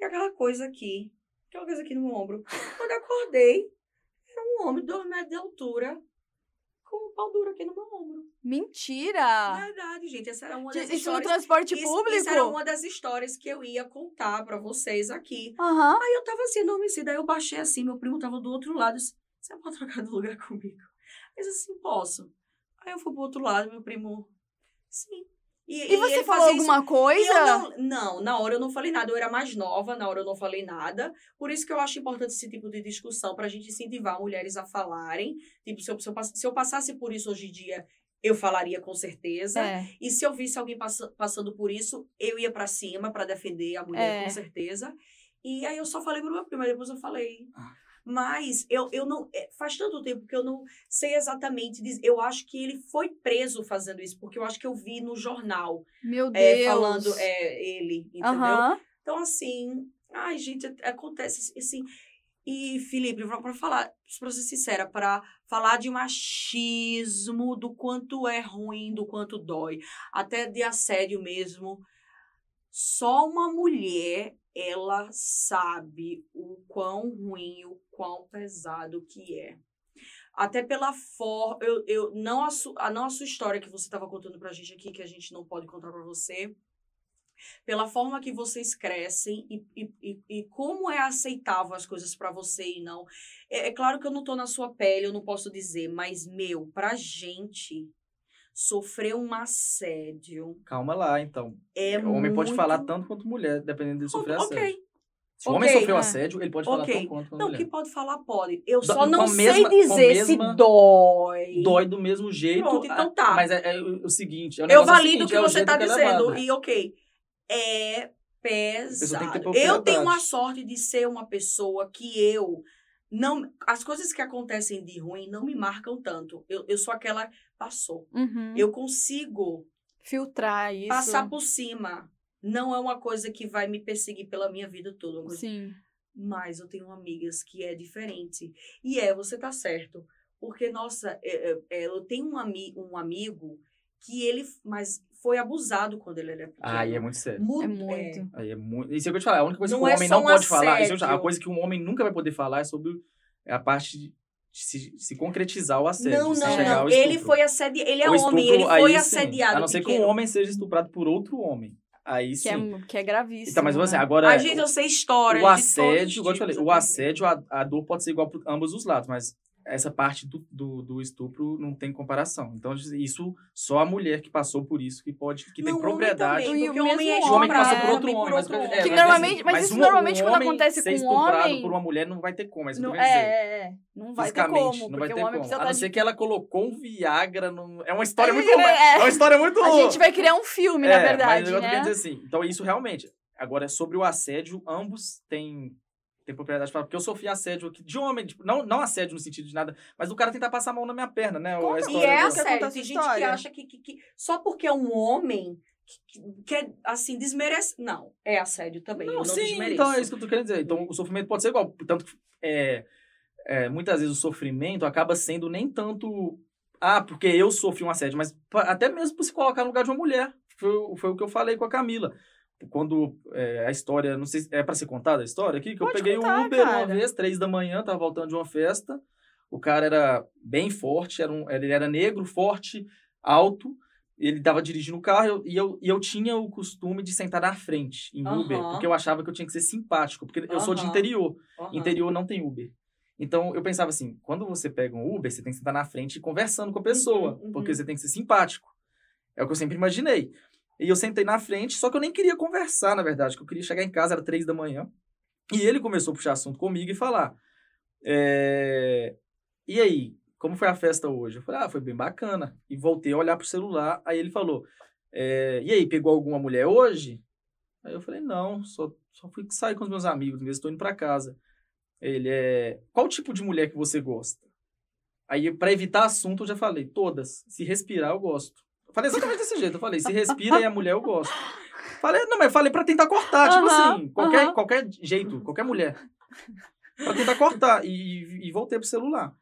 e aquela coisa aqui, aquela coisa aqui no meu ombro. Quando eu acordei, era um homem de dois metros de altura, com um pau duro aqui no meu ombro. Mentira! Verdade, gente, essa era uma das Isso no histórias... transporte Isso, público? isso era uma das histórias que eu ia contar pra vocês aqui. Aham. Aí eu tava assim, adormecida, aí eu baixei assim, meu primo tava do outro lado, eu disse, você pode trocar de lugar comigo? Eu disse assim, posso. Aí eu fui pro outro lado, meu primo, sim. E você ele falou fazia isso- alguma e coisa? eu não, não, na hora eu não falei nada, eu era mais nova, na hora eu não falei nada. Por isso que eu acho importante esse tipo de discussão, pra gente incentivar mulheres a falarem. Tipo, se eu, se eu, pass- se eu passasse por isso hoje em dia, eu falaria com certeza. É. E se eu visse alguém passa- passando por isso, eu ia pra cima pra defender a mulher, É. com certeza. E aí eu só falei pro meu primo, depois eu falei. Ah. Mas eu, eu não. é, Faz tanto tempo que eu não sei exatamente dizer. Eu acho que ele foi preso fazendo isso, porque eu acho que eu vi no jornal Meu Deus. é, falando é, ele, entendeu? Então, assim, ai, gente, é- acontece assim. E, Felipe, pra falar, pra ser sincera, pra falar de machismo, do quanto é ruim, do quanto dói, até de assédio mesmo, só uma mulher, ela sabe o quão ruim, o quão pesado que é. Até pela forma, eu, eu não a, su, a não a sua história que você estava contando pra gente aqui, que a gente não pode contar pra você, pela forma que vocês crescem e, e, e, e como é aceitável as coisas pra você e não. É, é claro que eu não tô na sua pele, eu não posso dizer, mas, meu, pra gente sofrer um assédio Calma lá, então. é o homem pode muito- falar tanto quanto mulher, dependendo de sofrer assédio. Ok. Se o homem sofreu é. assédio, ele pode falar tão quanto a Não, mulher. que pode falar, pode. Eu Do- só não sei mesma- dizer se dói. Dói do mesmo jeito. Pronto, então ah, tá. Mas é, é o seguinte. é o Eu é o valido o que é você tá que é dizendo. levado. E ok. É pesado. Eu tenho a sorte de ser uma pessoa que eu não. As coisas que acontecem de ruim não me marcam tanto. Eu, eu sou aquela. Passou. Uhum. Eu consigo Filtrar isso. passar por cima. Não é uma coisa que vai me perseguir pela minha vida toda. Sim. Mas eu tenho amigas que é diferente. E é, você tá certo. Porque, nossa, é, é, eu tenho um, ami um amigo que ele mas foi abusado quando ele era pequeno. Aí é muito sério. É muito. Aí é muito. Isso é o que eu te falar. A única coisa Não que o é homem não um pode falar. Isso eu já- a assédio. coisa que um homem nunca vai poder falar é sobre a parte de se, se concretizar o assédio. Não, não, chegar não. ao Ele foi assediado. Ele é O homem, estupro, ele foi aí sim, assediado. A não ser que um homem seja estuprado por outro homem. Aí Que sim. é, que é gravíssimo. Então, mas assim, né? agora. A gente, eu sei histórias. o de todos os assédio, igual eu te falei, o assédio, a, a dor pode ser igual para ambos os lados, mas essa parte do, do, do estupro não tem comparação. Então, isso só a mulher que passou por isso que pode, que tem Não, o homem propriedade. também, E porque o o homem é mesmo O homem que passou por estuprado, outro também homem. mas, outro é. Que mas, normalmente- mas isso um- normalmente um quando homem acontece ser com um estuprado homem- por uma mulher não vai ter como. Mas Não, eu tô querendo dizer, é, é, é. Não vai ter como, não vai ter como. A não de ser que ela colocou um Viagra. num- É uma história É, muito. é. É uma história muito. A gente vai criar um filme, na É, verdade, mas eu né? dizer assim. Então, isso realmente. Agora, sobre o assédio, ambos têm, têm propriedade para. Porque eu sofri assédio aqui de homem, tipo, não, não assédio no sentido de nada, mas do cara tentar passar a mão na minha perna, né? Conta- a E história é do- essa- assédio. Tem gente que acha que, que, que só porque é um homem que, que quer, assim, desmerece. Não, é assédio também. eu Não, não sim, desmereço. então é isso que eu tô querendo dizer. Então, o sofrimento pode ser igual. Tanto que é, é, muitas vezes o sofrimento acaba sendo nem tanto. Ah, porque eu sofri um assédio, mas até mesmo por se colocar no lugar de uma mulher. Foi, o- foi o que eu falei com a Camila. Quando é, a história, não sei se é pra ser contada a história aqui, que Pode eu peguei contar, o Uber uma cara. vez, três da manhã, tava voltando de uma festa. O cara era bem forte, era um, ele era negro, forte, alto. Ele tava dirigindo o carro eu- e eu, e eu tinha o costume de sentar na frente, em Uber, Aham. porque eu achava que eu tinha que ser simpático, porque eu sou de interior. Aham. Interior não tem Uber. Então eu pensava assim, quando você pega um Uber, você tem que sentar na frente conversando com a pessoa, Uhum, uhum. porque você tem que ser simpático. É o que eu sempre imaginei. E eu sentei na frente, só que eu nem queria conversar, na verdade, que eu queria chegar em casa, era três da manhã. E ele começou a puxar assunto comigo e falar: é, E aí, como foi a festa hoje? Eu falei: Ah, foi bem bacana. E voltei a olhar pro celular. Aí ele falou: é, E aí, pegou alguma mulher hoje? Aí eu falei: Não, só, só fui sair com os meus amigos mesmo, estou indo para casa. Ele é. Qual tipo de mulher que você gosta? Aí, para evitar assunto, eu já falei: Todas. Se respirar, eu gosto. Falei exatamente desse jeito. Eu falei: Se respira e é mulher, eu gosto. Falei, não, mas falei pra tentar cortar, tipo assim, qualquer, qualquer jeito, qualquer mulher. Pra tentar cortar. E, e voltei pro celular.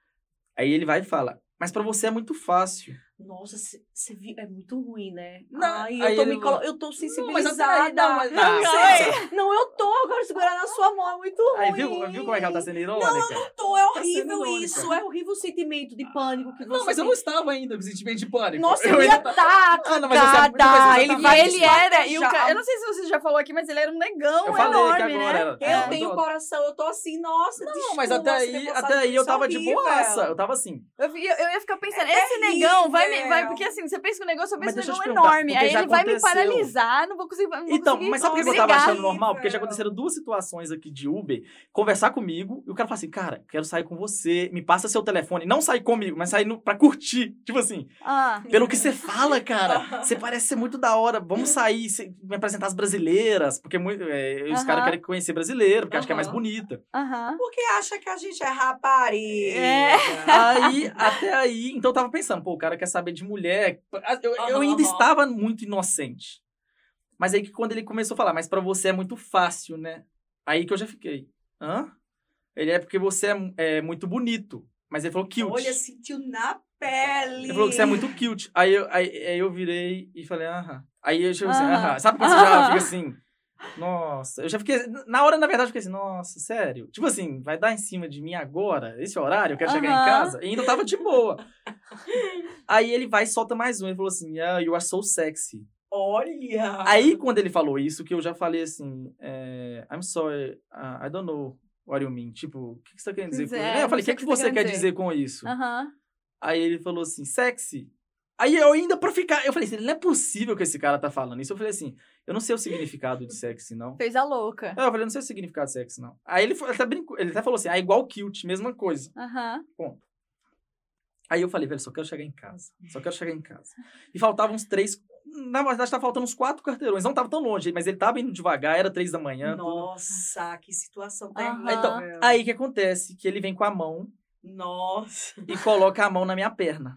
Aí ele vai e fala, mas pra você é muito fácil. Nossa, você viu? É muito ruim, né? Não, Ai, eu tô, me colo... eu tô Não, mas sensibilizada. até não, mas- Não, Ah, sei. Não, eu tô agora segurando a sua mão, é muito ruim. Aí viu, viu como é que ela tá sendo irônica? Eu tô, é sendo horrível irônica. isso. É horrível o sentimento de pânico que você Não, mas eu tem. não estava ainda com sentimento de pânico. Nossa, eu eu ia estar Ah, não, mas você- mas você Ele tá- vai ele era, e o eu não sei se você já falou aqui, mas ele era um negão Eu falei enorme, que agora né? Eu É, tenho muito- coração, eu tô assim, nossa, Não, mas desculpa, até você ter aí, até aí eu isso, tava de boaça. Eu tava assim. Eu, ia- eu ia ficar pensando, É esse negão vai me. Vai, porque assim, você pensa que o negócio, eu penso eu um perguntar, enorme. porque Aí ele vai me paralisar, não vou conseguir. Não vou Então, conseguir mas sabe por que eu tava achando normal? Porque já horrível. aconteceram duas situações aqui de Uber, conversar comigo, e o cara fala assim, cara, quero sair com você, me passa seu telefone. Não sair comigo, mas sair no, pra curtir. Tipo assim, Ah, pelo que você fala, cara, você parece ser muito da hora. Vamos sair, cê- me apresentar as brasileiras, porque muito, é, os Aham. caras querem conhecer brasileiro, porque acham que é mais bonita. aham. Porque acha que a gente é rapariga. É. Aí, até aí, então eu tava pensando, pô, o cara quer saber de mulher. Eu, eu Aham, ainda aham. estava muito inocente. Mas aí que quando ele começou a falar, mas pra você é muito fácil, né? Aí que eu já fiquei. Hã? Ele é porque você é, é muito bonito. Mas ele falou cute. Olha, sentiu na pele. Ele falou que você é muito cute. Aí eu, aí, aí eu virei e falei, aham. Aí eu tipo assim, Aham. Sabe quando você já fica assim? Nossa, eu já fiquei. Na hora, na verdade, eu fiquei assim, nossa, sério? Tipo assim, vai dar em cima de mim agora? Esse horário? Eu quero chegar em casa? E ainda tava de boa. Aí ele vai e solta mais um. Ele falou assim, ah, you are so sexy. Olha. Aí, quando ele falou isso, que eu já falei assim, é, I'm sorry, uh, I don't know what you mean. Tipo, o que, que você tá querendo dizer com É, isso? Aí eu falei, o que, que que você você tá quer querendo dizer com isso? Aham. Aí ele falou assim, sexy. Aí eu ainda pra ficar, eu falei assim, não é possível que esse cara tá falando isso. Eu falei assim, eu não sei o significado de sexy, não. Fez a louca. Aí eu falei, não sei o significado de sexy, não. Aí ele foi- até brincou, ele até falou assim, ah, igual cute, mesma coisa. Aham. Ponto. Aí eu falei, velho, só quero chegar em casa. Só quero chegar em casa. E faltavam uns três. Na verdade, tava faltando uns quatro quarteirões. Não tava tão longe, mas ele tava indo devagar, era três da manhã. tudo. Nossa, que situação Aham. terrível. Então, aí o que acontece? Que ele vem com a mão Nossa. e coloca a mão na minha perna.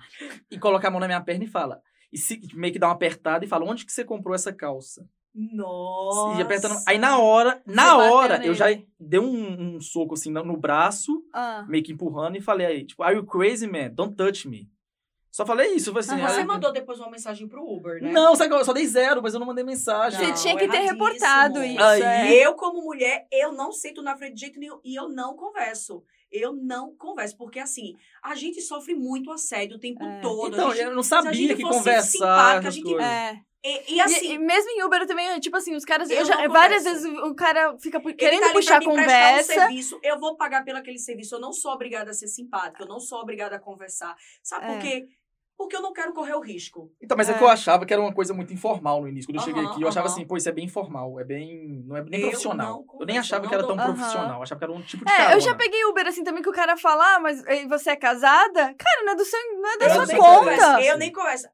E coloca a mão na minha perna e fala. E se, meio que dá uma apertada e fala: onde que você comprou essa calça? Nossa. E apertando. Aí na hora, na bateu hora, eu já dei um, um soco assim no, no braço, Ah. meio que empurrando, e falei aí, tipo, are you crazy, man? Don't touch me. Só falei isso, falei assim. Aham. Você ah, mandou depois uma mensagem pro Uber, né? Não, sabe que eu só dei zero, mas eu não mandei mensagem. Você Não, tinha que ter reportado isso. Aí- é. Eu, como mulher, eu não sento na frente de jeito nenhum e eu não converso. Eu não converso, porque assim, a gente sofre muito assédio o tempo É. todo. Então, a gente, eu não se a sabia gente que fosse conversar. simpática, a gente-. É. e, e E- assim, e, mesmo em Uber também, tipo assim, os caras. Eu Eu já- várias vezes o cara fica querendo tá puxar pra me prestar um conversa. serviço, eu vou pagar pelo aquele serviço. Eu não sou obrigada a ser simpática, eu não sou obrigada a conversar. Sabe É. por quê? Porque eu não quero correr o risco. Então, mas é. É. que eu achava que era uma coisa muito informal no início. Quando eu cheguei Aham, aqui, eu achava aham. assim, pô, isso é bem informal, é bem. Não é nem Eu profissional. não eu nem achava que era tão dou- Aham. profissional. Eu achava que era um tipo de É, carona. eu já peguei Uber assim também que o cara fala, ah, mas você é casada? Cara, não é do seu, não é da Eu sua conta. converso. Eu nem converso.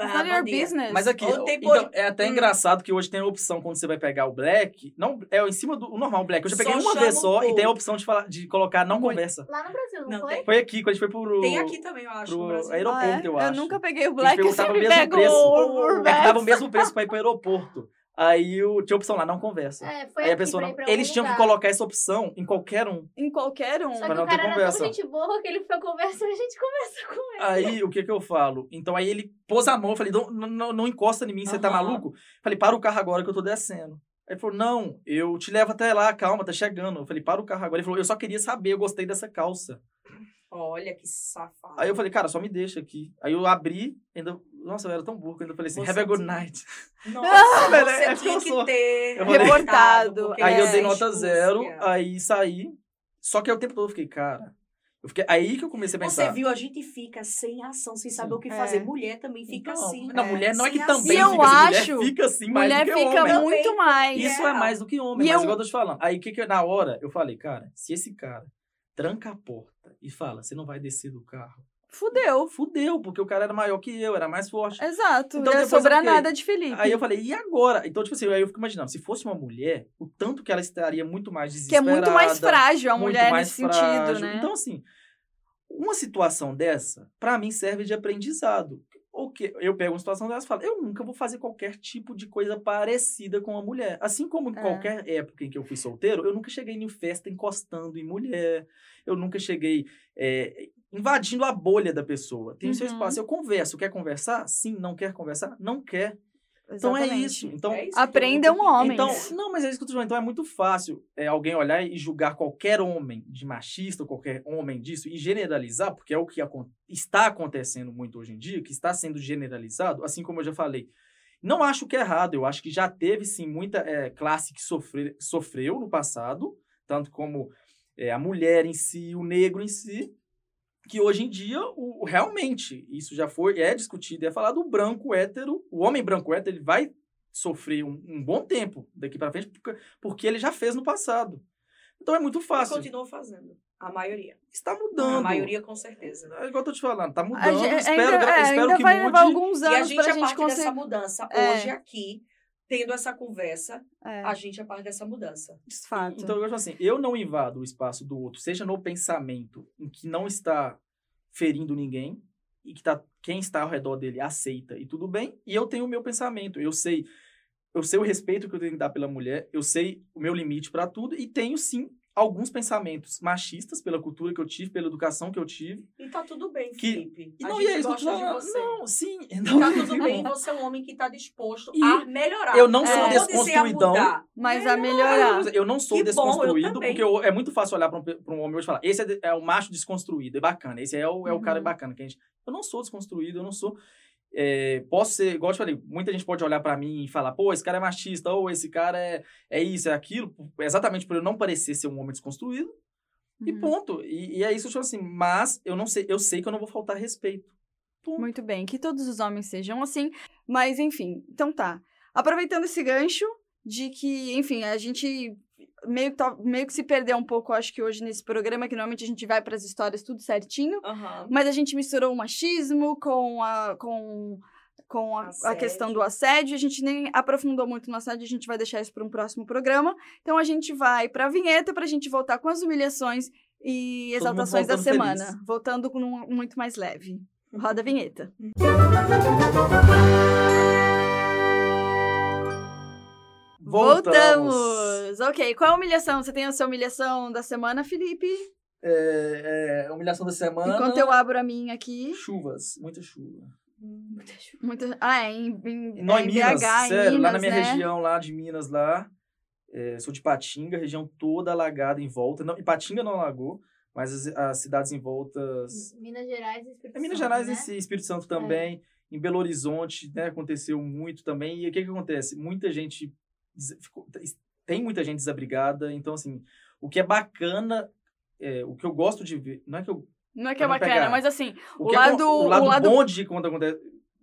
It's Ah, your business. Mas aqui, então, é até Hum. engraçado que hoje tem a opção quando você vai pegar o black. Não, é em cima do o normal black. Eu já peguei Só uma vez só o e tem a opção de, falar, de colocar não Mulher. conversa. Lá no Brasil, não, Não, foi? Foi aqui, quando a gente foi pro. Tem aqui também, eu acho, no pro Brasil. aeroporto, Ah, é? eu acho. nunca peguei o Black, eu o sempre mesmo pego preço. o É que Urbex. dava o mesmo preço pra ir pro aeroporto. Aí eu, tinha a opção lá, não conversa. É, foi Aí a pessoa pra não. pra Eles tinham que colocar essa opção em qualquer um. Em qualquer um. Só pra que não o ter cara era conversa. tão gente boa que ele foi conversar e a gente conversa com ele. Aí, o que que eu falo? Então, aí ele pôs a mão, eu falei, não, não, não encosta em mim, você tá maluco? Falei, para o carro agora que eu tô descendo. Aí ele falou, não, eu te levo até lá, calma, tá chegando. Eu falei, para o carro agora. Ele falou, eu só queria saber, eu gostei dessa calça. Olha que safado. Aí eu falei, cara, só me deixa aqui. Aí eu abri, ainda. Nossa, eu era tão burro que eu ainda falei assim, Você have a good night. Nossa, velho, você é que tinha eu que sou- ter eu falei- Reportado, Aí eu É. dei é nota zero, é. aí saí. Só que aí o tempo todo eu fiquei, cara. Eu fiquei, aí que eu comecei a pensar. Você viu, a gente fica sem ação, sem saber Sim. o que É. fazer. Mulher também fica Não, assim. Não, É. mulher não é que Sem também fica E eu assim, acho, mulher fica assim mais Mulher do que fica homem. muito mais. Isso É. é mais do que homem, E mas eu- igual eu tô te falando. Aí que, que na hora eu falei, cara, se esse cara tranca a porta e fala, você não vai descer do carro, Fudeu. fudeu, porque o cara era maior que eu, era mais forte. Exato. Então, Não ia sobrar fiquei- nada de Felipe. Aí eu falei, e agora? Então, tipo assim, aí eu fico imaginando, se fosse uma mulher, o tanto que ela estaria muito mais que é desesperada. muito mais frágil a mulher nesse sentido, frágil. né? Então, assim, uma situação dessa, pra mim, serve de aprendizado. O que eu pego uma situação dessa e falo, eu nunca vou fazer qualquer tipo de coisa parecida com uma mulher. Assim como em É. qualquer época em que eu fui solteiro, eu nunca cheguei em festa encostando em mulher. Eu nunca cheguei é, invadindo a bolha da pessoa. Tem o seu Uhum. espaço. Eu converso. Quer conversar? Sim. Não quer conversar? Não quer. Então é Exatamente. isso. Então, É isso Aprendam homens. então, não, mas é isso que eu tô falando. Então é muito fácil é, alguém olhar e julgar qualquer homem de machista, ou qualquer homem disso, e generalizar, porque é o que está acontecendo muito hoje em dia, que está sendo generalizado, assim como eu já falei. Não acho que é errado, eu acho que já teve sim muita é, classe que sofre, sofreu no passado, tanto como é, a mulher em si, o negro em si, que hoje em dia, o, realmente, isso já foi, é discutido, é falado, o branco hétero, o homem branco hétero, ele vai sofrer um, um bom tempo daqui para frente, porque, porque ele já fez no passado. Então é muito E fácil. continua fazendo. A maioria. Está mudando. A maioria, com certeza. É igual eu tô te falando, tá A mudando. gente- espero ainda, é, espero ainda que vai mude. levar alguns E a anos gente, pra é gente parte dessa conseguir. mudança. É. Hoje aqui, tendo essa conversa, É, a gente é parte dessa mudança. de fato. Então eu acho assim, eu não invado o espaço do outro, seja no pensamento em que não está ferindo ninguém e que tá, quem está ao redor dele aceita e tudo bem, e eu tenho o meu pensamento, eu sei eu sei o respeito que eu tenho que dar pela mulher, eu sei o meu limite para tudo e tenho sim alguns pensamentos machistas pela cultura que eu tive, pela educação que eu tive. E tá tudo bem, Que- Felipe. E a não, gente e é isso gosta tô de você. Não, sim. Não, Tá tudo bem, você é um homem que tá disposto E a melhorar. eu não sou a desconstruidão. mudar. Mas a Melhorar. Eu não sou Que bom, eu desconstruído, porque eu- é muito fácil olhar para um, pra um homem hoje e falar: esse é, é o macho desconstruído, é bacana. Esse é o, é o cara Uhum. bacana. Que a gente, eu não sou desconstruído, eu não sou. É, posso ser, igual eu te falei, muita gente pode olhar pra mim e falar: pô, esse cara é machista, ou esse cara é, é isso, é aquilo, exatamente por eu não parecer ser um homem desconstruído. E Uhum. ponto. E, e é isso, tipo assim, mas eu não sei, eu sei que eu não vou faltar respeito. Ponto. Muito bem, que todos os homens sejam assim. Mas, enfim, então tá. Aproveitando esse gancho de que, enfim, a gente meio que, tá- meio que se perdeu um pouco, acho que hoje nesse programa, que normalmente a gente vai para as histórias tudo certinho. Aham. Mas a gente misturou o machismo com a, com, com a, a questão do assédio. A gente nem aprofundou muito no assédio, a gente vai deixar isso para um próximo programa. Então a gente vai para a vinheta para a gente voltar com as humilhações e exaltações da semana. feliz. Voltando com um muito mais leve. Roda a vinheta. Voltamos! Ok, qual é a humilhação? Você tem a sua humilhação da semana, Felipe? É, é, humilhação da semana. Enquanto eu abro a minha aqui. Chuvas, muita chuva. Muita chuva. Muita... Ah, é em, em, Não, é em em Minas, BH, em sério, lá na Minas, minha né? região lá de Minas lá. é, sou de Patinga, região toda alagada em volta. Não, Patinga não alagou, mas as, as cidades em voltas. Minas Gerais e Espírito É Minas Santo, Gerais né? em si, Espírito Santo também. Em Belo Horizonte, né, aconteceu muito também. E o que que acontece? Muita gente ficou- tem muita gente desabrigada. Então, assim, o que é bacana, é, o que eu gosto de ver, não é que eu Não é que é bacana, pegar. mas assim, o, o, é lado, co- o lado, o lado bom de quando acontece,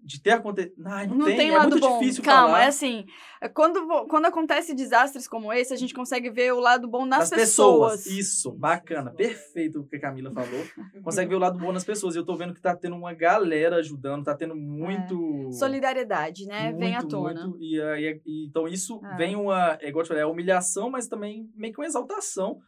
de ter acontecido. Não, não, Não tem, tem, é lado muito bom. difícil Calma, falar é assim. é Quando, quando acontece desastres como esse, a gente consegue ver o lado bom nas das pessoas. Isso, bacana, perfeito o que a Camila falou. Consegue ver o lado bom nas pessoas. E eu tô vendo que tá tendo uma galera ajudando, tá tendo muito. Solidariedade, né? Vem à muito, tona. muito. E, aí, e- então isso É. vem uma, é igual eu te falei, é humilhação, mas também meio que uma exaltação,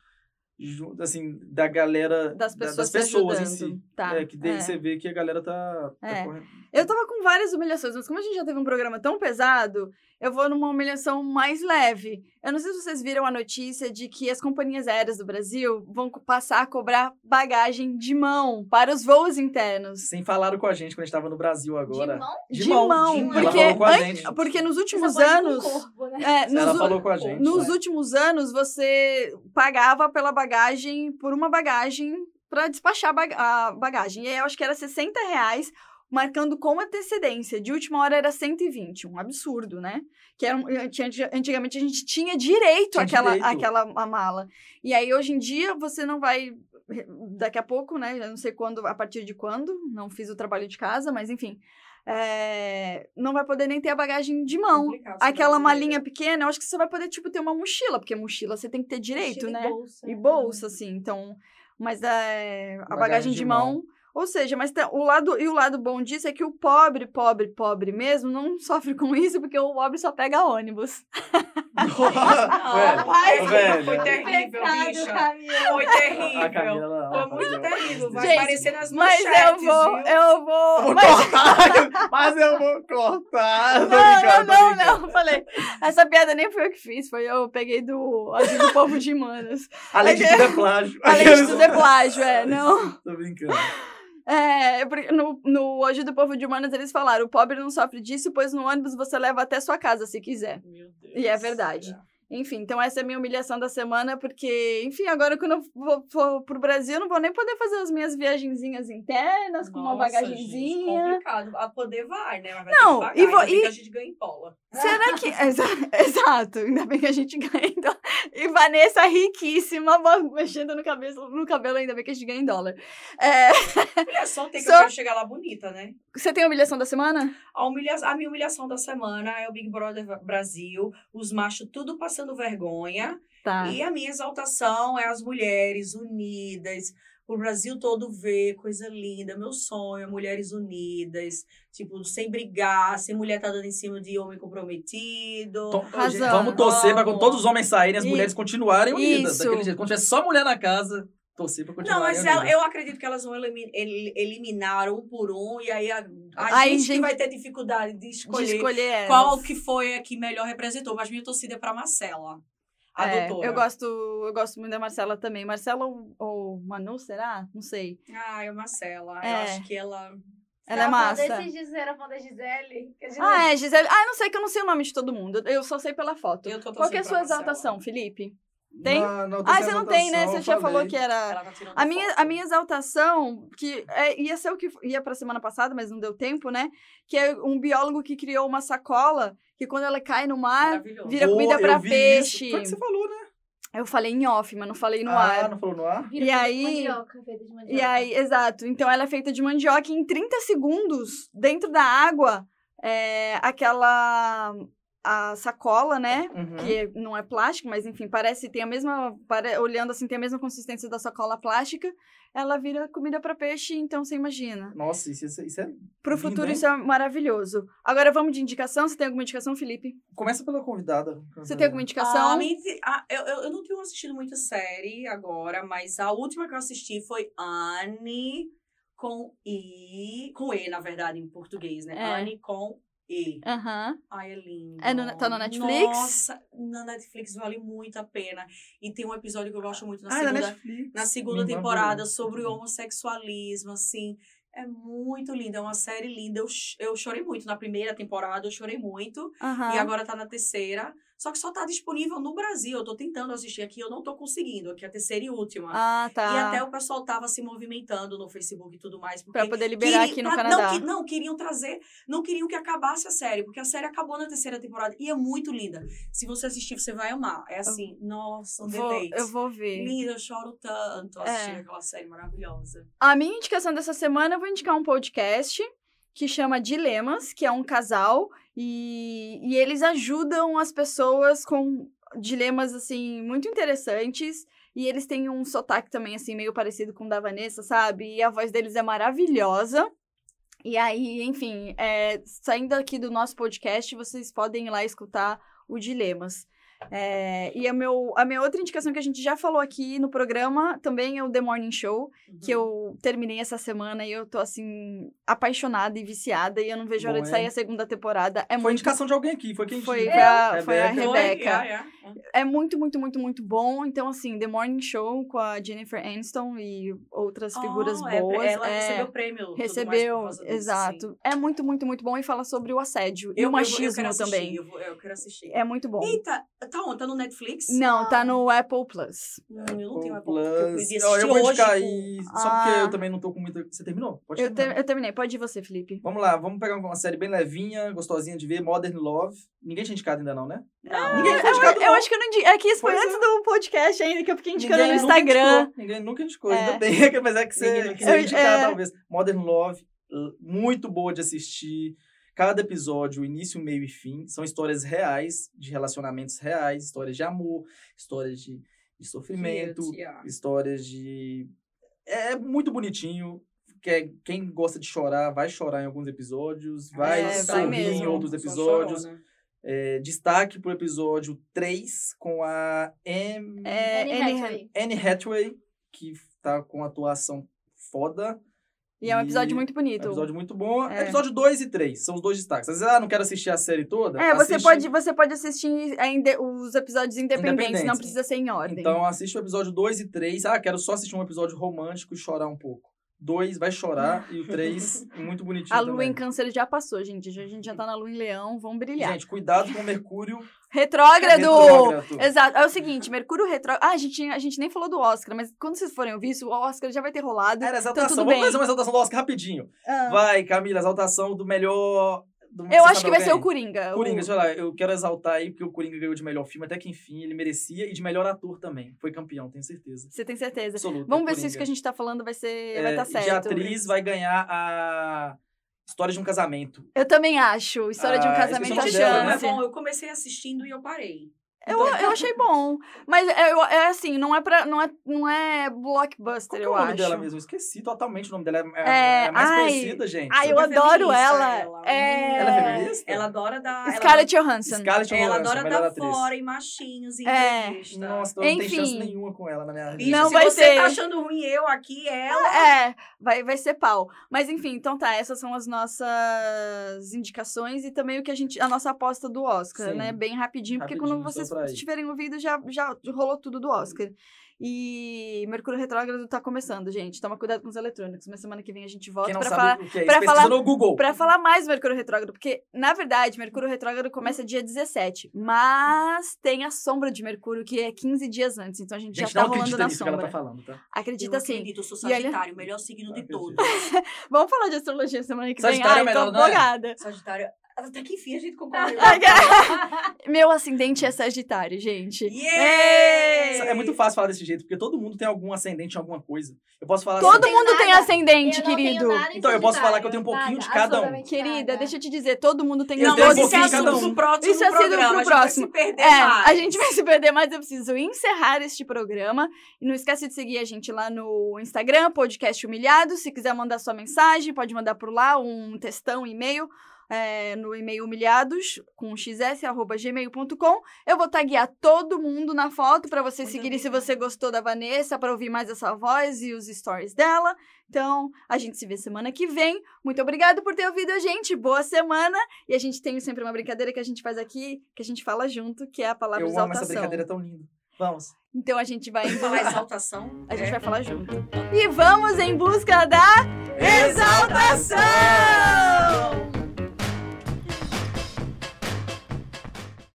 assim, da galera, Das da- pessoas, das se pessoas em si. Tá, é, que daí é. você vê que a galera tá, tá É. correndo. Eu tava com várias humilhações, mas como a gente já teve um programa tão pesado, eu vou numa humilhação mais leve. Eu não sei se vocês viram a notícia de que as companhias aéreas do Brasil vão passar a cobrar bagagem de mão para os voos internos. Sem falaram com a gente quando a gente tava no Brasil agora. De mão? De De mão, mão, de porque, Ela falou com a gente. porque nos últimos anos. corpo, né? é, nos, Ela falou com a gente. nos né? últimos anos, você pagava pela bagagem, por uma bagagem, para despachar a bagagem. E aí eu acho que era 60 reais, marcando com antecedência. De última hora era 120, um absurdo, né? Que era, um- antigamente a gente tinha direito Tinha àquela, direito. àquela mala. E aí hoje em dia você não vai. Daqui a pouco, né? Eu não sei quando, a partir de quando, não fiz o trabalho de casa, mas enfim. é, não vai poder nem ter a bagagem de mão. Complicado Aquela malinha pequena, eu acho que você vai poder, tipo, ter uma mochila, porque mochila você tem que ter direito, Mochila né? E bolsa. E bolsa, assim, então. Mas é, a bagagem, Bagagem de de mão. mão. Ou seja, mas tem- o lado, e o lado bom disso é que o pobre, pobre, pobre mesmo, não sofre com isso, porque o pobre só pega ônibus. velho, Ai, velho. Foi terrível, Pecado, bicha. Camila. Foi terrível. Camila, Foi muito terrível. Vai Gente, aparecer nas Mas manchetes, eu vou, viu? eu vou. Vou mas- cortar, mas eu vou cortar. Não, não, brincando, não, não. Falei, essa piada nem foi eu que fiz, foi eu peguei do, do povo de Manas. Além de tudo é plágio. Além de tudo é plágio, é, não. Tô brincando. É, porque no, no Hoje do Povo de Humanas eles falaram: o pobre não sofre disso, pois no ônibus você leva até sua casa se quiser. Meu Deus. E é verdade. Enfim, então essa é a minha humilhação da semana, porque, enfim, agora quando eu vou, for pro Brasil, eu não vou nem poder fazer as minhas viagenzinhas internas com uma Nossa, Gente, bagagenzinha. complicado. A poder vai, né? Vai Não, pagar. e vo- Ainda bem e- que a gente ganha em dólar. Será que. Exa- Exato, ainda bem que a gente ganha em dólar. E Vanessa riquíssima, mexendo no cabelo, no cabelo, ainda bem que a gente ganha em dólar. É, Humilhação tem que quero chegar lá bonita, né? Você tem a humilhação da semana? A, humilha... a minha humilhação da semana é o Big Brother Brasil, os machos tudo passando vergonha. Tá. E a minha exaltação é as mulheres unidas, o Brasil todo ver, coisa linda, meu sonho, é mulheres unidas, tipo, sem brigar, sem mulher tá dando em cima de homem comprometido. Razão. gente, Vamos torcer pra quando todos os homens saírem, as Isso. mulheres continuarem unidas. Isso. Daquele jeito. Quando tiver só mulher na casa, torcer pra Não, continuarem mas ela- eu acredito que elas vão elimi- el- eliminar um por um, e aí a, a Aí, gente, gente, que vai ter dificuldade de De escolher, escolher elas. qual que foi a que melhor representou. Mas minha torcida é pra Marcela, a É, doutora. eu gosto, eu gosto muito da Marcela também. Marcela ou, ou Manu, será? Não sei. Ah, é Marcela. É. Eu acho que ela... Ela é massa. Era fã da Gisele. Ah, é, Gisele. Ah, eu não sei que eu não sei o nome de todo mundo. Eu só sei pela foto. Eu tô Qual que é a sua exaltação, Felipe? Tem? Na- na Ah, você não tem, né? Você já falou que era. Tá A minha, a minha exaltação, que é, ia ser o que ia pra semana passada, mas não deu tempo, né? Que é um biólogo que criou uma sacola que quando ela cai no mar, vira Pô, comida vi peixe. Isso. Foi o que você falou, né? Eu falei em off, mas não falei no ah, ar. não falou no ar? Vira E aí- Mandioca, feita de mandioca. E aí, exato. Então ela é feita de mandioca e em 30 segundos, dentro da água, é, aquela a sacola, né? Uhum. Que não é plástico, mas enfim, parece, tem a mesma. pare- olhando assim, tem a mesma consistência da sacola plástica. Ela vira comida para peixe, então você imagina. Nossa, isso, isso, isso é... Pro Lindo, futuro hein? isso é maravilhoso. Agora vamos de indicação. Você tem alguma indicação, Felipe? Começa pela convidada. Você tem alguma Ah, indicação? ah, eu, eu, eu não tenho assistido muita série agora, mas a última que eu assisti foi Anne com I. Com E, na verdade, em português, né? É. Anne com E. Aham. Ai, é lindo. É no- tá no Netflix? Nossa, na Netflix vale muito a pena. E tem um episódio que eu gosto muito na Ah, é da segunda, Netflix. na segunda Minha irmã temporada sobre o homossexualismo, assim. É muito linda, é uma série linda. Eu, eu chorei muito na primeira temporada, eu chorei muito. Aham. E agora tá na terceira. Só que só tá disponível no Brasil. Eu tô tentando assistir aqui, eu não tô conseguindo. Aqui é a terceira e última. Ah, tá. E até o pessoal tava se movimentando no Facebook e tudo mais. Pra poder liberar queri- aqui no pra- Canadá. Não, que- não, queriam trazer, não queriam que acabasse a série, porque a série acabou na terceira temporada e é muito linda. Se você assistir, você vai amar. É assim, nossa, um Vou- deleite. eu vou ver. Linda, eu choro tanto assistindo É. aquela série maravilhosa. A minha indicação dessa semana, eu vou indicar um podcast que chama Dilemas, que é um casal e, e eles ajudam as pessoas com dilemas, assim, muito interessantes. E eles têm um sotaque também, assim, meio parecido com o da Vanessa, sabe? E a voz deles é maravilhosa. E aí, enfim, é, saindo aqui do nosso podcast, vocês podem ir lá escutar o Dilemas. É, e a, meu, a minha outra indicação que a gente já falou aqui no programa também é o The Morning Show, que Uhum. eu terminei essa semana e eu tô, assim, apaixonada e viciada. E eu não vejo a hora Bom, de sair é? a segunda temporada. É Foi muito, indicação de alguém aqui, foi quem Foi- foi a- foi a Rebeca. Foi, Rebeca. yeah, yeah. é muito, muito, muito, muito bom. Então, assim, The Morning Show com a Jennifer Aniston e outras figuras Oh, é, boas. ela é, recebeu prêmio. mais por recebeu, causa disso, exato. sim. É muito, muito, muito bom e fala sobre o assédio e Eu- o eu- eu machismo quero assistir, também. Eu, vou- eu quero assistir. É muito bom. Eita, tá onde? Tá no Netflix? Não, tá no Apple Plus. Hum, eu não tenho Apple Plus. porque eu eu vou indicar aí, com- só porque Ah. eu também não tô com muita... Você terminou? Pode Eu, terminar. eu terminei. Pode ir você, Felipe. Vamos lá, vamos pegar uma série bem levinha, gostosinha de ver, Modern Love. Ninguém tinha indicado ainda não, né? Não, Ninguém Eu, foi indicado eu não. acho que eu não indiquei. É que isso foi antes é. do podcast ainda, que eu fiquei indicando Ninguém no Instagram. indicou, Ninguém nunca indicou, É. ainda bem. Mas é que você, você indicar, É. talvez. Modern Love, muito boa de assistir. Cada episódio, início, meio e fim, são histórias reais, de relacionamentos reais, histórias de amor, histórias de, de sofrimento, histórias de. É muito bonitinho. Que quem gosta de chorar vai chorar em alguns episódios, vai É, vai sorrir em outros Só episódios. É, destaque pro episódio 3 com a Em... É, Anne Anne Hathaway. Anne Hathaway, que tá com atuação foda. E é um episódio E- muito bonito. Episódio muito bom. É. Episódio 2 e 3 são os dois destaques. Às vezes, ah, não quero assistir a série toda. É, você assiste- pode, você pode assistir ainda os episódios independentes, Independentes. não precisa ser em ordem. Então, assiste o episódio 2 e 3. Ah, quero só assistir um episódio romântico e chorar um pouco. 2 vai chorar e o 3 muito bonitinho a lua também. em câncer já passou, gente. A gente já tá na lua em leão, vamos brilhar. Gente, cuidado com o Mercúrio retrógrado! retrógrado. Exato. É o seguinte, Mercúrio retrógrado. Ah, a gente, a gente nem falou do Oscar, mas quando vocês forem ouvir isso, o Oscar já vai ter rolado. Era a Então, exaltação. tudo Vamos bem. fazer uma exaltação do Oscar rapidinho. Ah. Vai, Camila, exaltação do melhor... Eu acho que vai ser o? Coringa. Coringa, o... deixa eu falar, eu quero exaltar aí, porque o Coringa ganhou de melhor filme, até que enfim, ele merecia, e de melhor ator também. Foi campeão, tenho certeza. Você tem certeza? Absoluta. Vamos ver se Coringa. isso que a gente tá falando vai ser. É, vai estar e certo. De atriz vai ganhar a História de um Casamento. Eu também acho. História de um Ah, casamento a o nome dela, é chance. bom, eu comecei assistindo e eu parei. Eu, Então- eu achei bom. Mas é, eu- é assim, não é, pra, não é, não é Qual blockbuster, é eu o nome acho. dela mesmo? Eu esqueci totalmente o nome dela. É, É, é mais ai, conhecida, gente. Ai, eu Super adoro ela. ela. É... Ela é feminista? Ela adora dar. Scarlett Johansson. Scarlett Ela, ela Johansson, adora dar atriz. fora em machinhos em É. entrevista. Nossa, então não tem chance nenhuma com ela na minha Isso, Não se vai você ter. tá achando ruim eu aqui, ela. É, vai, vai ser pau. Mas enfim, então tá, essas são as nossas indicações e também o que a gente. A nossa aposta do Oscar, Sim. né? Bem rapidinho, porque Rapidinho, quando vocês ir. tiverem ouvido, já, já rolou tudo do Oscar. E Mercúrio Retrógrado tá começando, gente. Toma cuidado com os eletrônicos. Mas semana que vem a gente volta pra falar. é pra falar- no Google. Pra falar mais do Mercúrio Retrógrado, porque, na verdade, Mercúrio Retrógrado começa dia 17, mas tem a sombra de Mercúrio, que é 15 dias antes, então a gente, Gente, já tá não rolando acredita na nisso que ela sombra. tá falando, tá? Acredita eu sim. acredito, eu sou E Sagitário, o melhor signo de todos. Vamos falar de astrologia semana que vem? Sagitário é Ai, melhor, tô não é? empolgada. Sagitário, até que enfim a gente concordou. Meu ascendente é Sagitário, gente. Yeah! É muito fácil falar desse jeito, porque todo mundo tem algum ascendente em alguma coisa. Eu posso falar Todo assim, mundo tem nada. ascendente, Eu não tenho querido. nada em Então, eu posso falar que eu tenho um pouquinho nada, de cada um. Querida, nada. deixa eu te dizer, todo mundo tem Eu Não, um isso é pouquinho de cada um. pro próximo Isso é programa. pro a gente vai próximo. se perder É, mais. a gente vai se perder, mas eu preciso encerrar este programa. E não esquece de seguir a gente lá no Instagram, Podcast Humilhado. Se quiser mandar sua mensagem, pode mandar por lá, um textão, um e-mail. É, no e-mail humilhados com xs@gmail.com. Eu vou taguear todo mundo na foto para vocês Muito seguirem se você gostou da Vanessa, para ouvir mais essa voz e os stories dela. Então, a gente se vê semana que vem. Muito obrigado por ter ouvido a gente. Boa semana. E a gente tem sempre uma brincadeira que a gente faz aqui, que a gente fala junto, que é a palavra Eu amo exaltação. essa brincadeira tão linda. Vamos. Então a gente vai em Falar exaltação. a gente é. vai falar junto. E vamos em busca da exaltação!